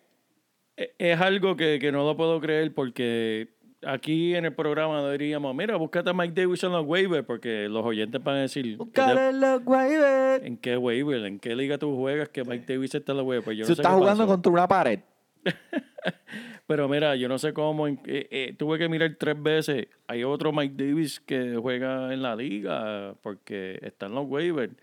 E- Es algo que, que no lo puedo creer porque aquí en el programa diríamos, mira, búscate a Mike Davis en los waivers porque los oyentes van a decir, Buscar en los waivers. ¿en qué waiver? ¿En qué liga tú juegas que Mike Davis está en los waivers? Pues yo no Tú sé estás qué jugando pasó. contra una pared. Pero mira, yo no sé cómo, eh, eh, tuve que mirar tres veces. Hay otro Mike Davis que juega en la liga porque está en los waivers.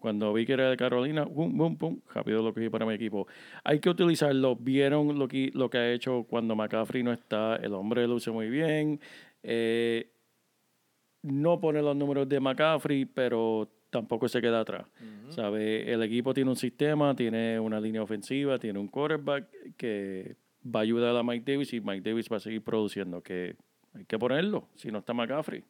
Cuando vi que era de Carolina, pum, pum, pum, rápido lo cogí para mi equipo. Hay que utilizarlo. Vieron lo que, lo que ha hecho cuando McCaffrey no está. El hombre luce muy bien. Eh, no pone los números de McCaffrey, pero tampoco se queda atrás. ¿Sabe? El equipo tiene un sistema, tiene una línea ofensiva, tiene un quarterback que va a ayudar a Mike Davis y Mike Davis va a seguir produciendo. Que hay que ponerlo, si no está McCaffrey.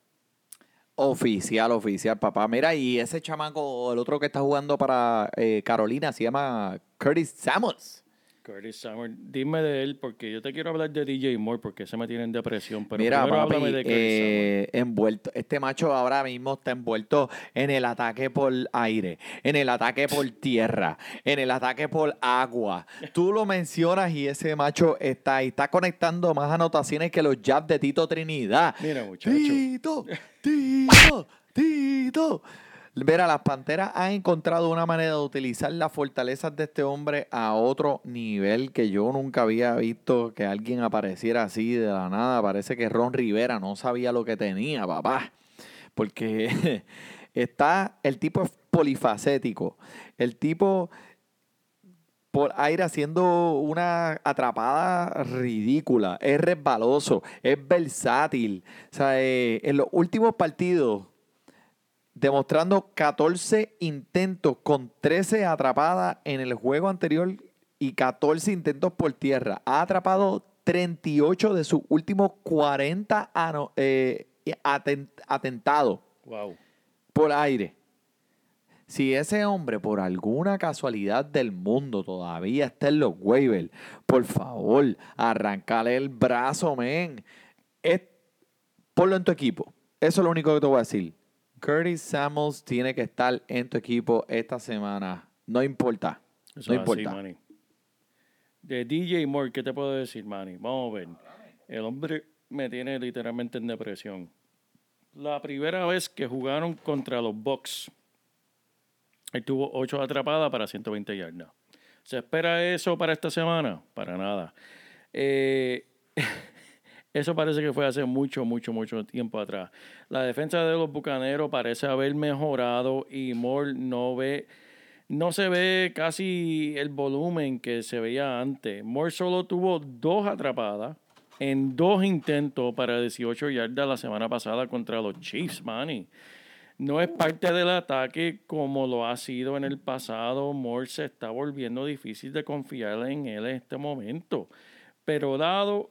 Oficial, oficial, papá. Mira, y ese chamaco, el otro que está jugando para eh, Carolina, se llama Curtis Samuels. Curtis Samuel, dime de él porque yo te quiero hablar de DJ Moore porque ese me tiene en depresión. Pero Mira, primero papi, háblame de Curtis eh, envuelto. Este macho ahora mismo está envuelto en el ataque por aire, en el ataque por tierra, en el ataque por agua. Tú lo mencionas y ese macho está ahí, está conectando más anotaciones que los jabs de Tito Trinidad. Mira, muchacho. Tito, Tito, Tito. Mira, las Panteras han encontrado una manera de utilizar las fortalezas de este hombre a otro nivel que yo nunca había visto que alguien apareciera así de la nada. Parece que Ron Rivera no sabía lo que tenía, papá. Porque está, el tipo es polifacético. El tipo por aire haciendo una atrapada ridícula. Es resbaloso, es versátil. O sea, eh, en los últimos partidos, demostrando 14 intentos con 13 atrapadas en el juego anterior y 14 intentos por tierra. Ha atrapado 38 de sus últimos 40 ano- eh, aten- atentados Wow. por aire. Si ese hombre, por alguna casualidad del mundo, todavía está en los waivers, por favor, arrancale el brazo, men. Es, ponlo en tu equipo. Eso es lo único que te voy a decir. Curtis Samuels tiene que estar en tu equipo esta semana. No importa. Eso no así, importa. Manny. De DJ Moore, ¿qué te puedo decir, Manny? Vamos a ver. El hombre me tiene literalmente en depresión. La primera vez que jugaron contra los Bucks, él tuvo 8 atrapadas para 120 yardas. ¿Se espera eso para esta semana? Para nada. Eh, eso parece que fue hace mucho, mucho, mucho tiempo atrás. La defensa de los Bucaneros parece haber mejorado y Moore no ve, no se ve casi el volumen que se veía antes. Moore solo tuvo dos atrapadas en dos intentos para 18 yardas la semana pasada contra los Chiefs, Manny. No es parte del ataque como lo ha sido en el pasado. Moore se está volviendo difícil de confiar en él en este momento. Pero dado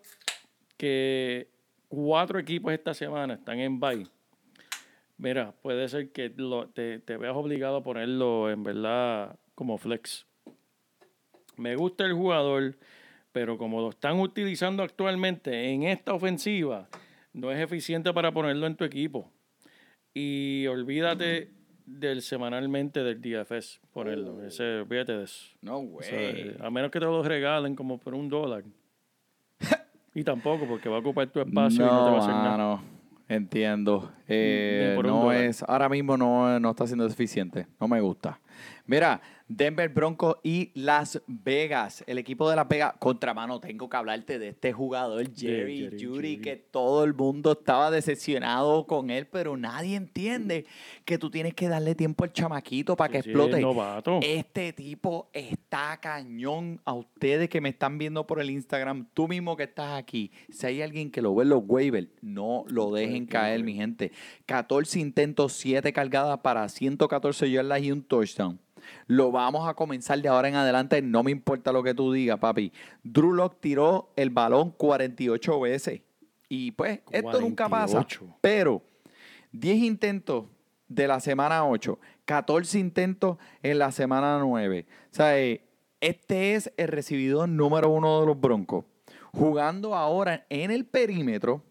que cuatro equipos esta semana están en bye, mira, puede ser que lo- te, te veas obligado a ponerlo en verdad como flex. Me gusta el jugador, pero como lo están utilizando actualmente en esta ofensiva, no es eficiente para ponerlo en tu equipo. Y olvídate del semanalmente del DFS, ponerlo. Ese, olvídate de eso. No, O sea, a menos que te lo regalen como por un dólar. Y tampoco, porque va a ocupar tu espacio y no te va a hacer nada. mano, entiendo. Eh, no es, ahora mismo no, no está siendo eficiente. No me gusta. Mira, Denver Broncos y Las Vegas. El equipo de Las Vegas. Contramano, tengo que hablarte de este jugador, Jerry, Jerry Judy, que todo el mundo estaba decepcionado con él, pero nadie entiende que tú tienes que darle tiempo al chamaquito para que Sí, explote. Este tipo está cañón. A ustedes que me están viendo por el Instagram, tú mismo que estás aquí, si hay alguien que lo ve en los waivers, no lo dejen caer, mi gente. 14 intentos, 7 cargadas para 114 yardas y un touchdown. Lo vamos a comenzar de ahora en adelante, no me importa lo que tú digas, papi. Drew tiró el balón 48 veces. Y pues, esto nunca pasa. 48. Pero 10 intentos de la semana 8, 14 intentos en la semana 9. O sea, eh, este es el recibidor número uno de los Broncos. Jugando ahora en el perímetro,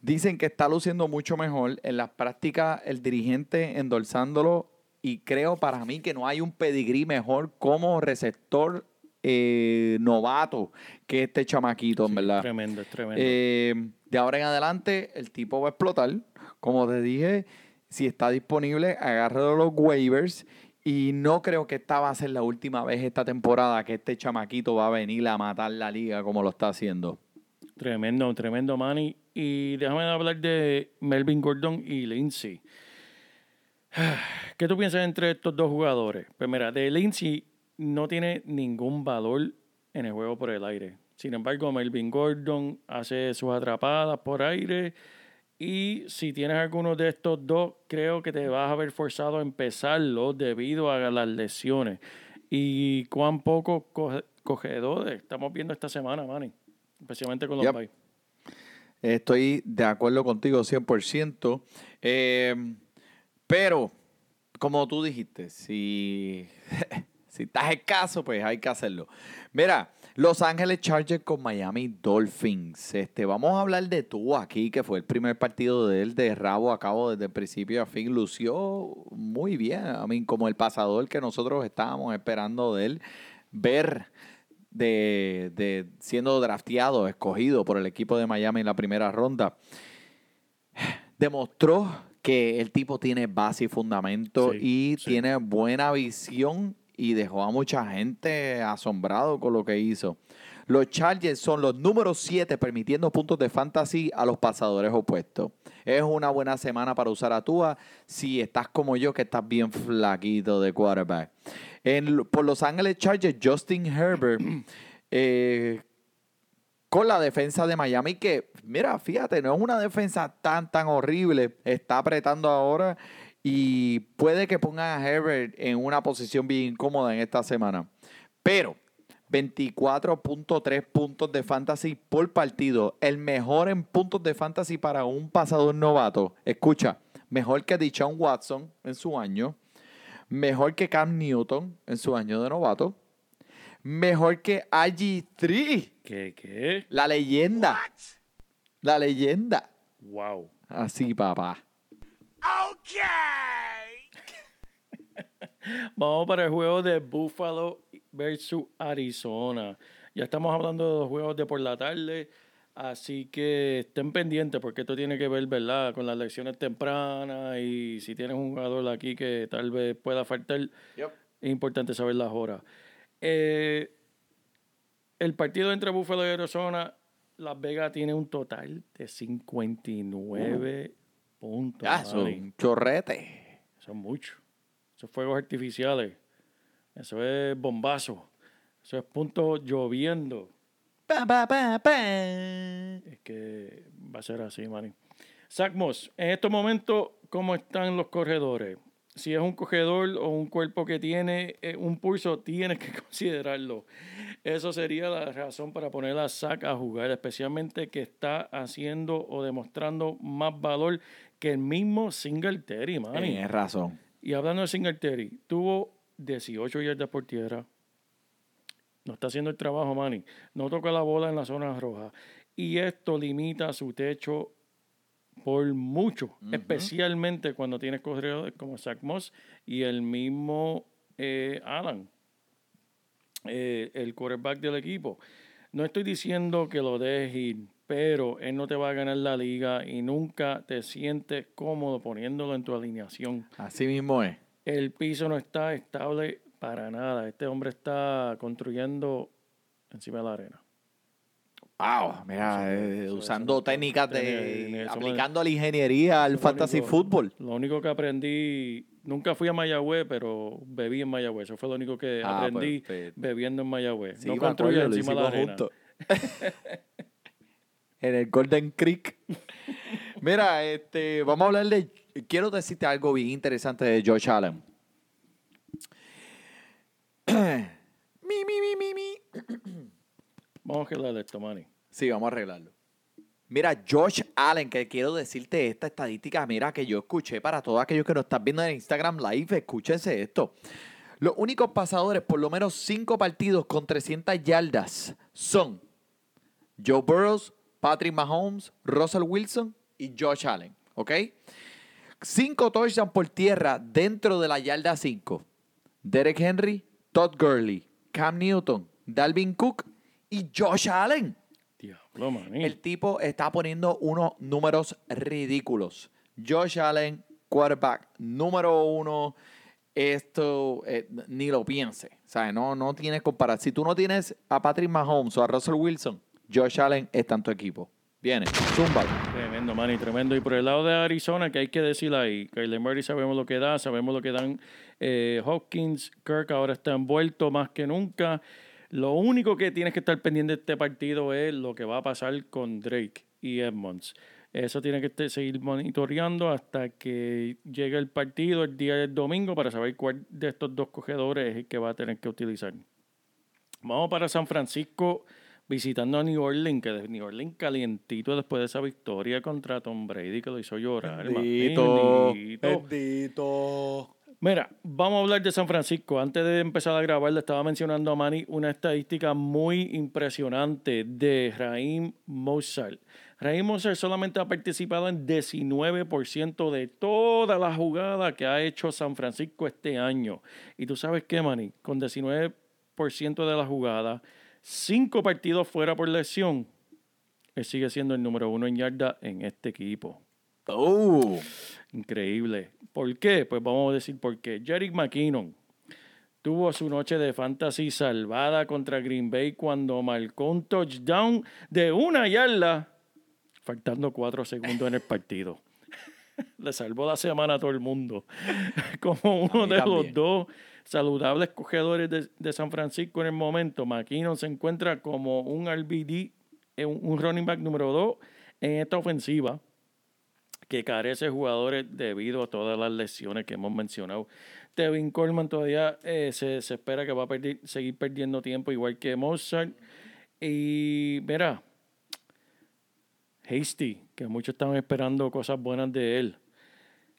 dicen que está luciendo mucho mejor. En las prácticas, el dirigente endorsándolo. Y creo para mí que no hay un pedigrí mejor como receptor eh, novato que este chamaquito, en Sí, verdad. Tremendo, es tremendo. Eh, de ahora en adelante, el tipo va a explotar. Como te dije, si está disponible, agárralo los waivers. Y no creo que esta va a ser la última vez esta temporada que este chamaquito va a venir a matar la liga como lo está haciendo. Tremendo, tremendo, Manny. Y déjame hablar de Melvin Gordon y Lindsay. ¿Qué tú piensas entre estos dos jugadores? Pues mira, de Lindsay no tiene ningún valor en el juego por el aire. Sin embargo, Melvin Gordon hace sus atrapadas por aire. Y si tienes alguno de estos dos, creo que te vas a ver forzado a empezarlo debido a las lesiones. Y cuán poco coge- cogedores estamos viendo esta semana, Manny. Especialmente con los Yep. Estoy de acuerdo contigo 100%. Eh, pero, como tú dijiste, si, si estás escaso, pues hay que hacerlo. Mira, Los Ángeles Chargers con Miami Dolphins. Este, vamos a hablar de tú aquí, que fue el primer partido de él de rabo a cabo desde el principio a fin. Lució muy bien. A mí, como el pasador que nosotros estábamos esperando de él. Ver de, de siendo drafteado, escogido por el equipo de Miami en la primera ronda, demostró que el tipo tiene base y fundamento Sí, y sí. tiene buena visión y dejó a mucha gente asombrado con lo que hizo. Los Chargers son los números 7 permitiendo puntos de fantasy a los pasadores opuestos. Es una buena semana para usar a Tua si estás como yo, que estás bien flaquito de quarterback. En- por Los Ángeles Chargers, Justin Herbert, eh, con la defensa de Miami, que, mira, fíjate, no es una defensa tan, tan horrible. Está apretando ahora y puede que pongan a Herbert en una posición bien incómoda en esta semana. Pero 24.3 puntos de fantasy por partido. El mejor en puntos de fantasy para un pasador novato. Escucha, mejor que Deshaun Watson en su año. Mejor que Cam Newton en su año de novato. Mejor que RG3. ¿Qué? ¿Qué? La leyenda. La leyenda. Wow. Así, papá. Vamos para el juego de Buffalo versus Arizona. Ya estamos hablando de los juegos de por la tarde, así que estén pendientes porque esto tiene que ver, ¿verdad?, con las lecciones tempranas y si tienes un jugador aquí que tal vez pueda faltar, es importante saber las horas. Eh, el partido entre Buffalo y Arizona, Las Vegas tiene un total de 59 puntos. Ya, son chorrete. Son muchos. Esos fuegos artificiales. Eso es bombazo. Eso es punto lloviendo. Pa, pa, pa, pa. Es que va a ser así, Manny. Zach Moss, en estos momentos, ¿cómo están los corredores? Si es un corredor o un cuerpo que tiene eh, un pulso, tienes que considerarlo. Eso sería la razón para poner a Zach a jugar, especialmente que está haciendo o demostrando más valor que el mismo Singletary, Manny. Tienes razón. Y hablando de Singletary, tuvo 18 yardas por tierra. No está haciendo el trabajo, Manny. No toca la bola en la zona roja. Y esto limita su techo por mucho. Especialmente cuando tienes corredores como Zach Moss y el mismo eh, Alan, eh, el quarterback del equipo. No estoy diciendo que lo dejes ir, pero él no te va a ganar la liga y nunca te sientes cómodo poniéndolo en tu alineación. Así mismo es. El piso no está estable Para nada. Este hombre está construyendo encima de la arena. Wow, mira, eh, usando técnicas de. aplicando la ingeniería al fantasy fútbol. Lo único que aprendí, nunca fui a Mayagüez, pero bebí en Mayagüez. Eso fue lo único que Ah, aprendí perfecto. bebiendo en Mayagüez. Sí, no lo encima de la arena. en el Golden Creek. Mira, este, vamos a hablar de. Quiero decirte algo bien interesante de Josh Allen. mi, mi, mi, mi, mi. Vamos a hablar de esto, Manny. Sí, vamos a arreglarlo. Mira, Josh Allen, que quiero decirte esta estadística, mira, que yo escuché para todos aquellos que nos están viendo en Instagram Live, escúchense esto. Los únicos pasadores, por lo menos cinco partidos con 300 yardas, son Joe Burrows, Patrick Mahomes, Russell Wilson y Josh Allen, ¿ok? Cinco touchdowns por tierra dentro de la yarda 5. Derek Henry, Todd Gurley, Cam Newton, Dalvin Cook y Josh Allen. Diablo. El tipo está poniendo unos números ridículos. Josh Allen, quarterback número uno. Esto eh, ni lo piense. O sea, no, no tienes comparación. Si tú no tienes a Patrick Mahomes o a Russell Wilson, Josh Allen está en tu equipo. Viene, zumba. Tremendo, Manny, tremendo. Y por el lado de Arizona, que hay que decir ahí, Kyler Murray sabemos lo que da, sabemos lo que dan eh, Hopkins, Kirk ahora está envuelto más que nunca. Lo único que tienes que estar pendiente de este partido es lo que va a pasar con Drake y Edmonds. Eso tiene que seguir monitoreando hasta que llegue el partido el día del domingo para saber cuál de estos dos cogedores es el que va a tener que utilizar. Vamos para San Francisco visitando a New Orleans, que de New Orleans calientito después de esa victoria contra Tom Brady que lo hizo llorar. Bendito, Bendito. Mira, vamos a hablar de San Francisco. Antes de empezar a grabar, le estaba mencionando a Manny una estadística muy impresionante de Raheem Mozart. Raheem Mozart solamente ha participado en 19% de toda la jugada que ha hecho San Francisco este año. Y tú sabes qué, Manny, con 19% de la jugada, cinco partidos fuera por lesión, él sigue siendo el número uno en yarda en este equipo. Oh, Increíble. ¿Por qué? Pues vamos a decir por qué. Jerick McKinnon tuvo su noche de fantasy salvada contra Green Bay cuando marcó un touchdown de una yarda, faltando cuatro segundos en el partido. Le salvó la semana a todo el mundo. Como uno de los dos saludables cogedores de, de San Francisco en el momento, McKinnon se encuentra como un RBD, eh, un running back número dos en esta ofensiva que carece de jugadores debido a todas las lesiones que hemos mencionado. Tevin Coleman todavía eh, se, se espera que va a seguir perdiendo tiempo, igual que Mozart. Y mira, Hasty, que muchos estaban esperando cosas buenas de él,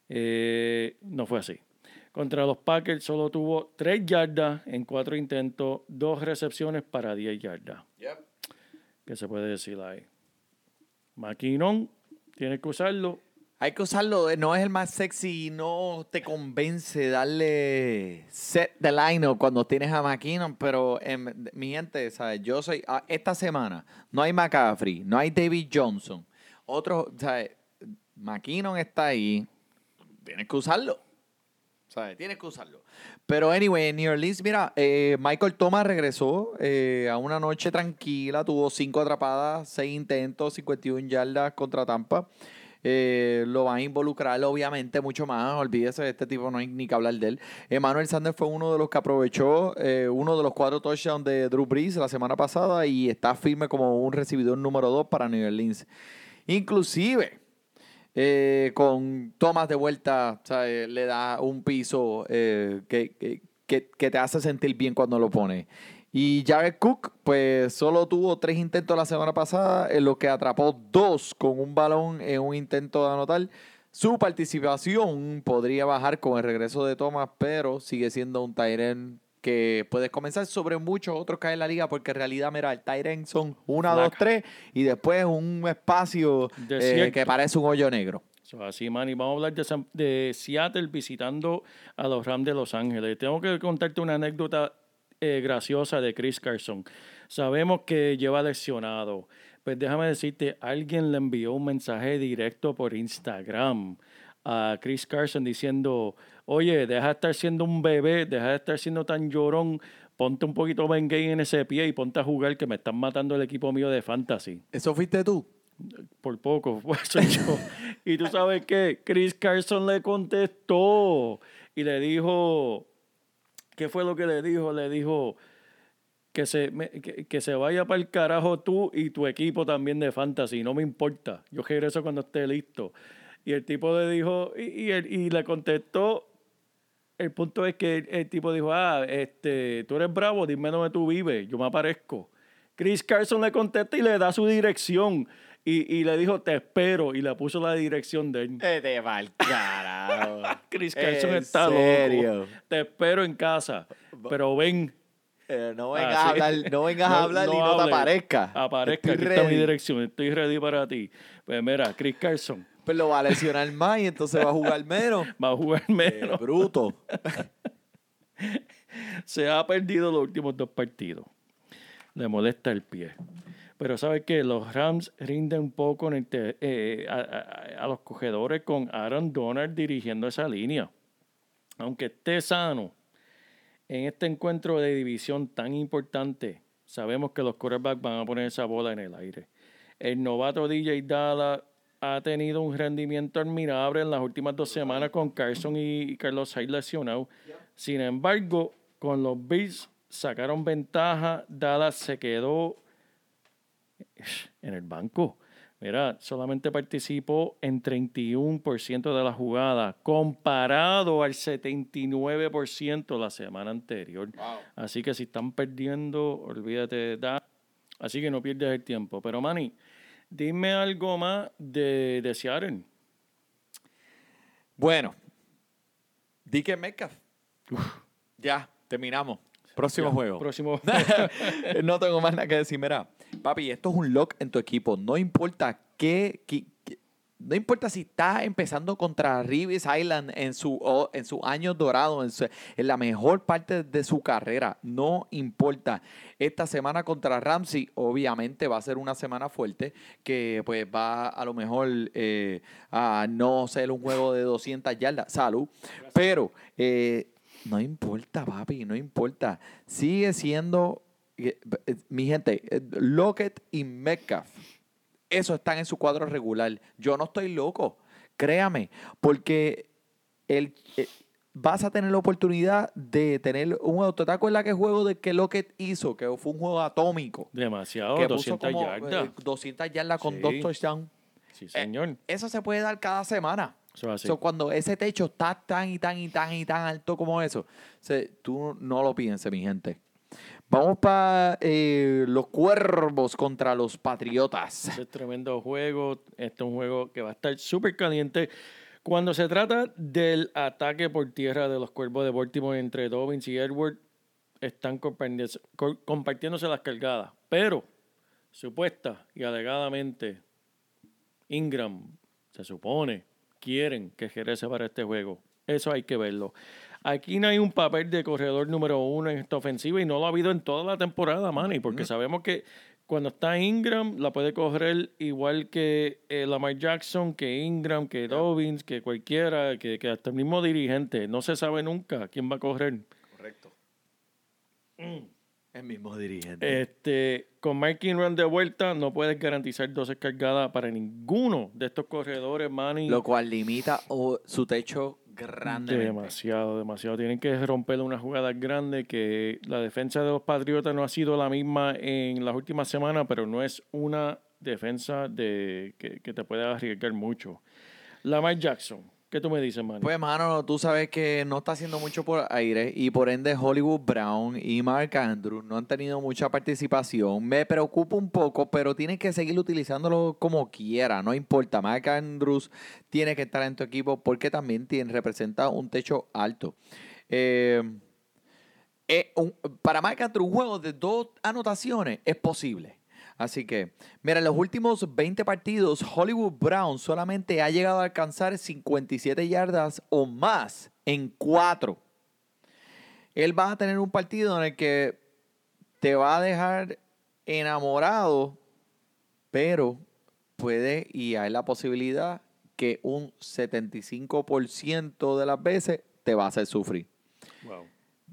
eh, no fue así. Contra los Packers solo tuvo 3 yardas en 4 intentos, 2 recepciones para 10 yardas. ¿Qué se puede decir ahí? McKinnon, tienes que usarlo. Hay que usarlo, eh, no es el más sexy no te convence darle set the line cuando tienes a McKinnon, pero em, mi gente, ¿sabes? Yo soy, ah, esta semana no hay McCaffrey, no hay David Johnson, otros, ¿sabes? McKinnon está ahí, tienes que usarlo, ¿sabes? Tienes que usarlo. Pero anyway, en New Orleans, mira, eh, Michael Thomas regresó eh, a una noche tranquila, tuvo cinco atrapadas, seis intentos, 51 yardas contra Tampa. Eh, lo van a involucrar obviamente mucho más. Olvídese de este tipo, no hay ni que hablar de él. Emmanuel Sanders fue uno de los que aprovechó eh, uno de los cuatro touchdowns de Drew Brees la semana pasada y está firme como un recibidor número dos para New Orleans. Inclusive, eh, con Thomas de vuelta, le da un piso que, que- que- que te hace sentir bien cuando lo pone. Y Jared Cook, pues solo tuvo tres intentos la semana pasada, en lo que atrapó dos con un balón en un intento de anotar. Su participación podría bajar con el regreso de Thomas, pero sigue siendo un Tyren que puedes comenzar sobre muchos otros que hay en la liga, porque en realidad, mira, el Tyren son una, dos, tres, y después un espacio eh, que parece un hoyo negro. So, así, Manny, vamos a hablar de Seattle visitando a los Rams de Los Ángeles. Tengo que contarte una anécdota eh, graciosa de Chris Carson. Sabemos que lleva lesionado. Pues déjame decirte, alguien le envió un mensaje directo por Instagram a Chris Carson diciendo, oye, deja de estar siendo un bebé, deja de estar siendo tan llorón, ponte un poquito Ben Gay en ese pie y ponte a jugar que me están matando el equipo mío de fantasy. ¿Eso fuiste tú? Por poco, pues soy yo. y tú sabes que Chris Carson le contestó y le dijo, ¿qué fue lo que le dijo? Le dijo que se, me- que, que se vaya para el carajo tú y tu equipo también de fantasy, no me importa, yo regreso cuando esté listo. Y el tipo le dijo, y, y, él- y le contestó, el punto es que el, el tipo dijo, ah, este, tú eres bravo, dime dónde tú vives, yo me aparezco. Chris Carson le contesta y le da su dirección. Y, y le dijo, te espero. Y le puso la dirección de él. Te mal carajo. Chris Carson ¿En está serio? loco. Te espero en casa. Pero ven. Eh, no vengas Ah, a sí. hablar, no vengas a hablar y no te hable. aparezcas. Aparezca, Estoy aquí está mi dirección. Estoy ready para ti. Pues mira, Chris Carson Pues lo va a lesionar más y entonces va a jugar menos. va a jugar Eh, menos. bruto. Se ha perdido los últimos dos partidos. Le molesta el pie. Pero ¿sabes qué? Los Rams rinden un poco en el te- eh, a, los cogedores con Aaron Donald dirigiendo esa línea. Aunque esté sano, en este encuentro de división tan importante, sabemos que los quarterbacks van a poner esa bola en el aire. El novato DJ Dallas ha tenido un rendimiento admirable en las últimas dos semanas con Carson y Carlos Hyde lesionados. Sin embargo, con los Bills sacaron ventaja. Dallas se quedó en el banco. Mira, solamente participó en 31% de la jugada, comparado al 79% la semana anterior. Así que si están perdiendo, olvídate de da. Así que no pierdes el tiempo. Pero, Manny, dime algo más de, de Seattle. Bueno, Dike Metcalf. Ya, terminamos. Próximo Ya, juego. Próximo. no tengo más nada que decir. Mira, papi, esto es un lock en tu equipo. No importa qué, qué- qué- no importa si estás empezando contra Reeves Island en su, en su año dorado, en, su- en la mejor parte de su carrera. No importa. Esta semana contra Ramsey, obviamente va a ser una semana fuerte que pues va a lo mejor eh, a no ser un juego de 200 yardas. Salud. Pero eh, no importa, papi, no importa. Sigue siendo, mi gente, eh, Lockett y Metcalf, eso están en su cuadro regular. Yo no estoy loco, créame, porque el, eh, vas a tener la oportunidad de tener un juego. ¿Te acuerdas qué juego de que Lockett hizo? Que fue un juego atómico. Demasiado, que puso 200 como, yardas. eh, 200 yardas con Sí. dos touchdowns. sí, señor. Eso se puede dar cada semana. Eso. So, cuando ese techo está tan y tan y tan y tan alto como eso, se- tú no lo pienses, mi gente. Vamos para los cuervos contra los patriotas. Ese es tremendo juego. Este es un juego que va a estar súper caliente. Cuando se trata del ataque por tierra de los cuervos de Baltimore entre Dobbins y Edward, están compartiéndose, co- compartiéndose las cargadas. Pero, supuesta y alegadamente, Ingram, se supone, quieren que ejerce para este juego. Eso hay que verlo. Aquí no hay un papel de corredor número uno en esta ofensiva y no lo ha habido en toda la temporada, Manny, porque sabemos que cuando está Ingram la puede correr igual que eh, Lamar Jackson, que Ingram, que Dobbins, que cualquiera, que, que hasta el mismo dirigente. No se sabe nunca quién va a correr. Correcto. El mismo dirigente. Este, con Mark Ingram de vuelta, no puedes garantizar 12 cargadas para ninguno de estos corredores, Manny. lo cual limita oh, su techo grandemente. Demasiado, demasiado. Tienen que romper una jugada grande que la defensa de los Patriotas no ha sido la misma en las últimas semanas, pero no es una defensa de que, que te puede arriesgar mucho. Lamar Jackson, ¿qué tú me dices, man? Pues, mano, tú sabes que no está haciendo mucho por aire y por ende Hollywood Brown y Mark Andrews no han tenido mucha participación. Me preocupa un poco, pero tienes que seguir utilizándolo como quiera, no importa. Mark Andrews tiene que estar en tu equipo porque también tiene, representa un techo alto. Eh, eh, para Mark Andrews, un juego de dos anotaciones es posible. Así que, mira, en los últimos 20 partidos, Hollywood Brown solamente ha llegado a alcanzar 57 yardas o más en cuatro. Él va a tener un partido en el que te va a dejar enamorado, pero puede y hay la posibilidad que un 75% de las veces te va a hacer sufrir. Wow.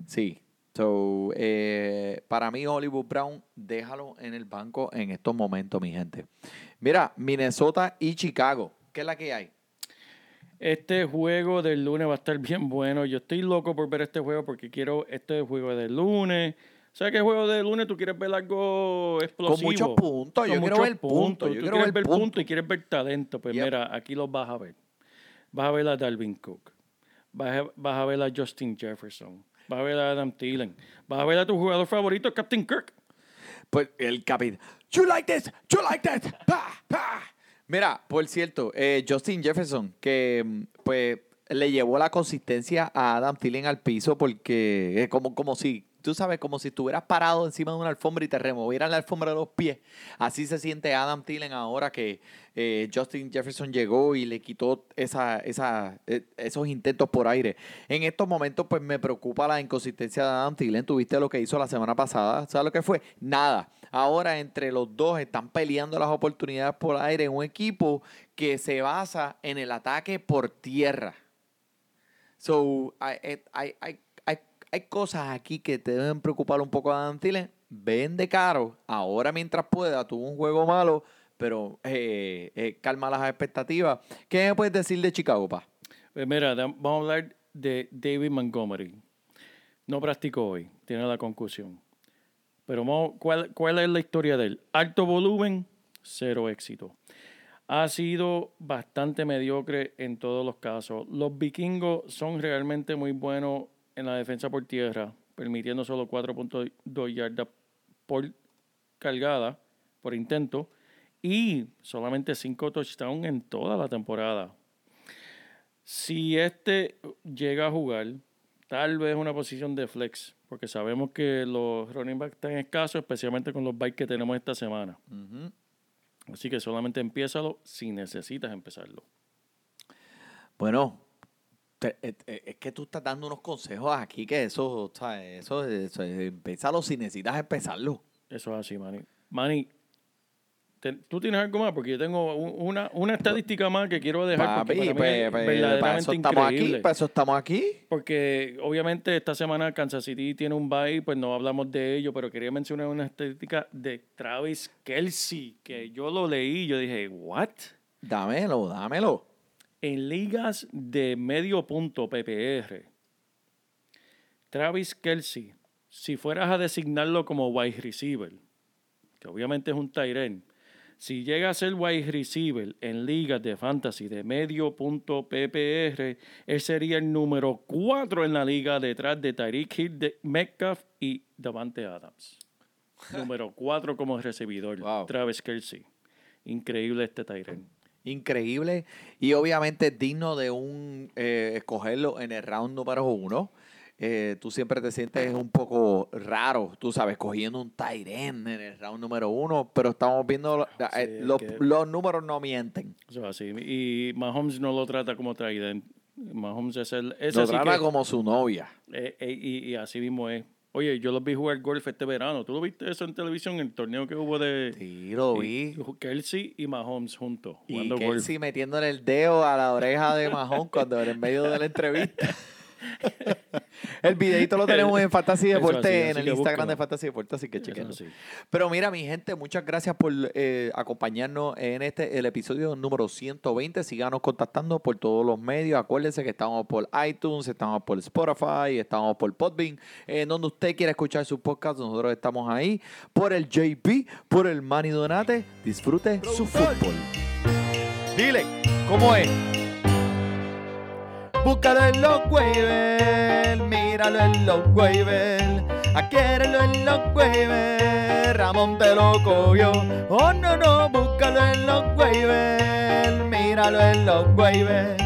Sí. So, eh, para mí, Hollywood Brown, déjalo en el banco en estos momentos, mi gente. Mira, Minnesota y Chicago. ¿Qué es la que hay? Este juego del lunes va a estar bien bueno. Yo estoy loco por ver este juego porque quiero este juego del lunes. O sea, que juego del lunes tú quieres ver algo explosivo. muchos puntos, yo quiero ver puntos, yo Tú quiero quieres ver puntos. puntos y quieres ver talento. Pues Yep. mira, aquí los vas a ver. Vas a ver a Dalvin Cook. Vas a, vas a ver a Justin Jefferson. Vas a ver a Adam Thielen. Vas a ver a tu jugador favorito, Captain Kirk. Pues el capitán. You like this, you like that. Pa, pa. Mira, por cierto, eh, Justin Jefferson, que mm, pues le llevó la consistencia a Adam Thielen al piso porque es como, como si, tú sabes, como si estuvieras parado encima de una alfombra y te removieran la alfombra de los pies. Así se siente Adam Thielen ahora que eh, Justin Jefferson llegó y le quitó esa, esa, eh, esos intentos por aire. En estos momentos, pues me preocupa la inconsistencia de Adam Thielen. Tuviste lo que hizo la semana pasada. ¿Sabes lo que fue? Nada. Ahora entre los dos están peleando las oportunidades por aire en un equipo que se basa en el ataque por tierra. So, eh, hay, hay, cosas aquí que te deben preocupar un poco a Adam Thielen. Vende caro. Ahora mientras pueda. Tuvo un juego malo, pero eh, eh, calma las expectativas. ¿Qué me puedes decir de Chicago, pa? Pues mira, vamos a hablar de David Montgomery. No practicó hoy, tiene la concusión. Pero ¿cuál, ¿cuál es la historia de él? Alto volumen, cero éxito. Ha sido bastante mediocre en todos los casos. Los vikingos son realmente muy buenos en la defensa por tierra, permitiendo solo 4.2 yardas por cargada, por intento, y solamente 5 touchdowns en toda la temporada. Si este llega a jugar, tal vez una posición de flex, porque sabemos que los running backs están escasos, especialmente con los bikes que tenemos esta semana. Así que solamente empiézalo si necesitas empezarlo. Bueno, es que tú estás dando unos consejos aquí que eso, ¿sabes? eso, eso, empezalo si necesitas empezarlo. Eso es así, Manny. Manny, ¿tú tienes algo más? Porque yo tengo un- una, una estadística más que quiero dejar. porque Papi, para mí pues, es pues, para verdaderamente eso estamos aquí, increíble. para eso estamos aquí. Porque obviamente esta semana Kansas City tiene un bye, pues no hablamos de ello, pero quería mencionar una estadística de Travis Kelsey, que yo lo leí y yo dije, ¿what? Dámelo, dámelo. En ligas de medio punto PPR, Travis Kelsey, si fueras a designarlo como wide receiver, que obviamente es un end, si llega a ser wide receiver en ligas de fantasy de medio punto PPR, él sería el número 4 en la liga detrás de Tyreek Hill, de Metcalf y Davante Adams. número 4 como recibidor, Wow. Travis Kelsey. Increíble este end. Increíble y obviamente digno de un eh, escogerlo en el round número uno. Eh, tú siempre te sientes un poco raro, tú sabes, cogiendo un end en el round número uno, pero estamos viendo, eh, los, que- los números no mienten. Eso es así. Y Mahomes no lo trata como end. Mahomes es el... Lo trata que- como su novia. eh, y, y así mismo es. Oye, yo los vi jugar golf este verano. ¿Tú lo viste eso en televisión? El torneo que hubo de Sí, lo vi. Kelsey y Mahomes juntos Y jugando golf. Kelsey metiéndole el dedo a la oreja de Mahón cuando era en medio de la entrevista. el videito lo tenemos en Fantasy Deporte, así, en el Instagram de Fantasy Deporte, así que chequenlo. sí. Pero mira, mi gente, muchas gracias por eh, acompañarnos en este el episodio número 120. Síganos contactando por todos los medios. Acuérdense que estamos por iTunes, estamos por Spotify, estamos por Podbean. En donde usted quiera escuchar su podcast, nosotros estamos ahí. Por el JP, por el Manny Donate. Disfrute su fútbol. Dile, ¿cómo es? Búscalo en los waivers, míralo en los waivers, adquiérelo en los waivers, Ramón te lo cogió. Oh no, no, búscalo en los waivers, míralo en los waivers,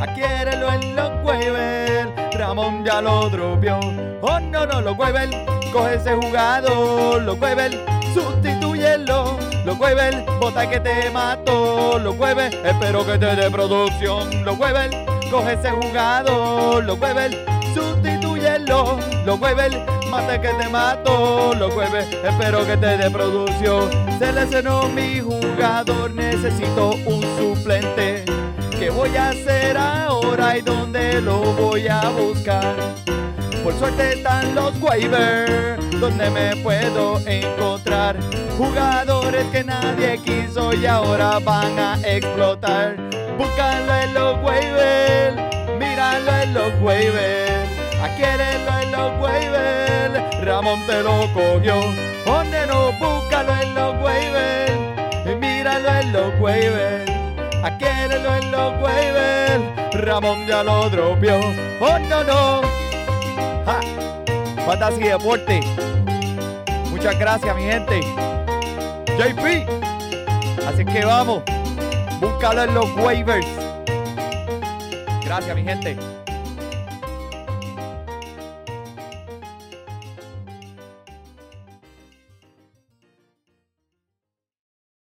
adquiérelo en los waivers, Ramón ya lo dropeó. Oh no, no, los waivers, coge ese jugador, los waivers, sustitúyelo. Los waivers, bota que te mató, los waivers, espero que te dé producción, los waivers. Coge ese jugador, los hueves, sustitúyelo. Los hueves, mate que te mato. Los hueves, espero que te dé producción. Seleccionó mi jugador, necesito un suplente. Que voy a hacer ahora y dónde lo voy a buscar? Por suerte están los waivers, donde me puedo encontrar jugadores que nadie quiso y ahora van a explotar. Búscalo en los waivers, míralo en los waivers, adquiérelo en los waivers. Ramón te lo cogió, no, búscalo en los waivers, y míralo en los waivers. Adquiérelo en los waivers, Ramón ya lo dropió, oh no no. Ja. Fantasy Deporte. Muchas gracias, mi gente. JP. Así que vamos. Búscalo en los waivers. Gracias, mi gente.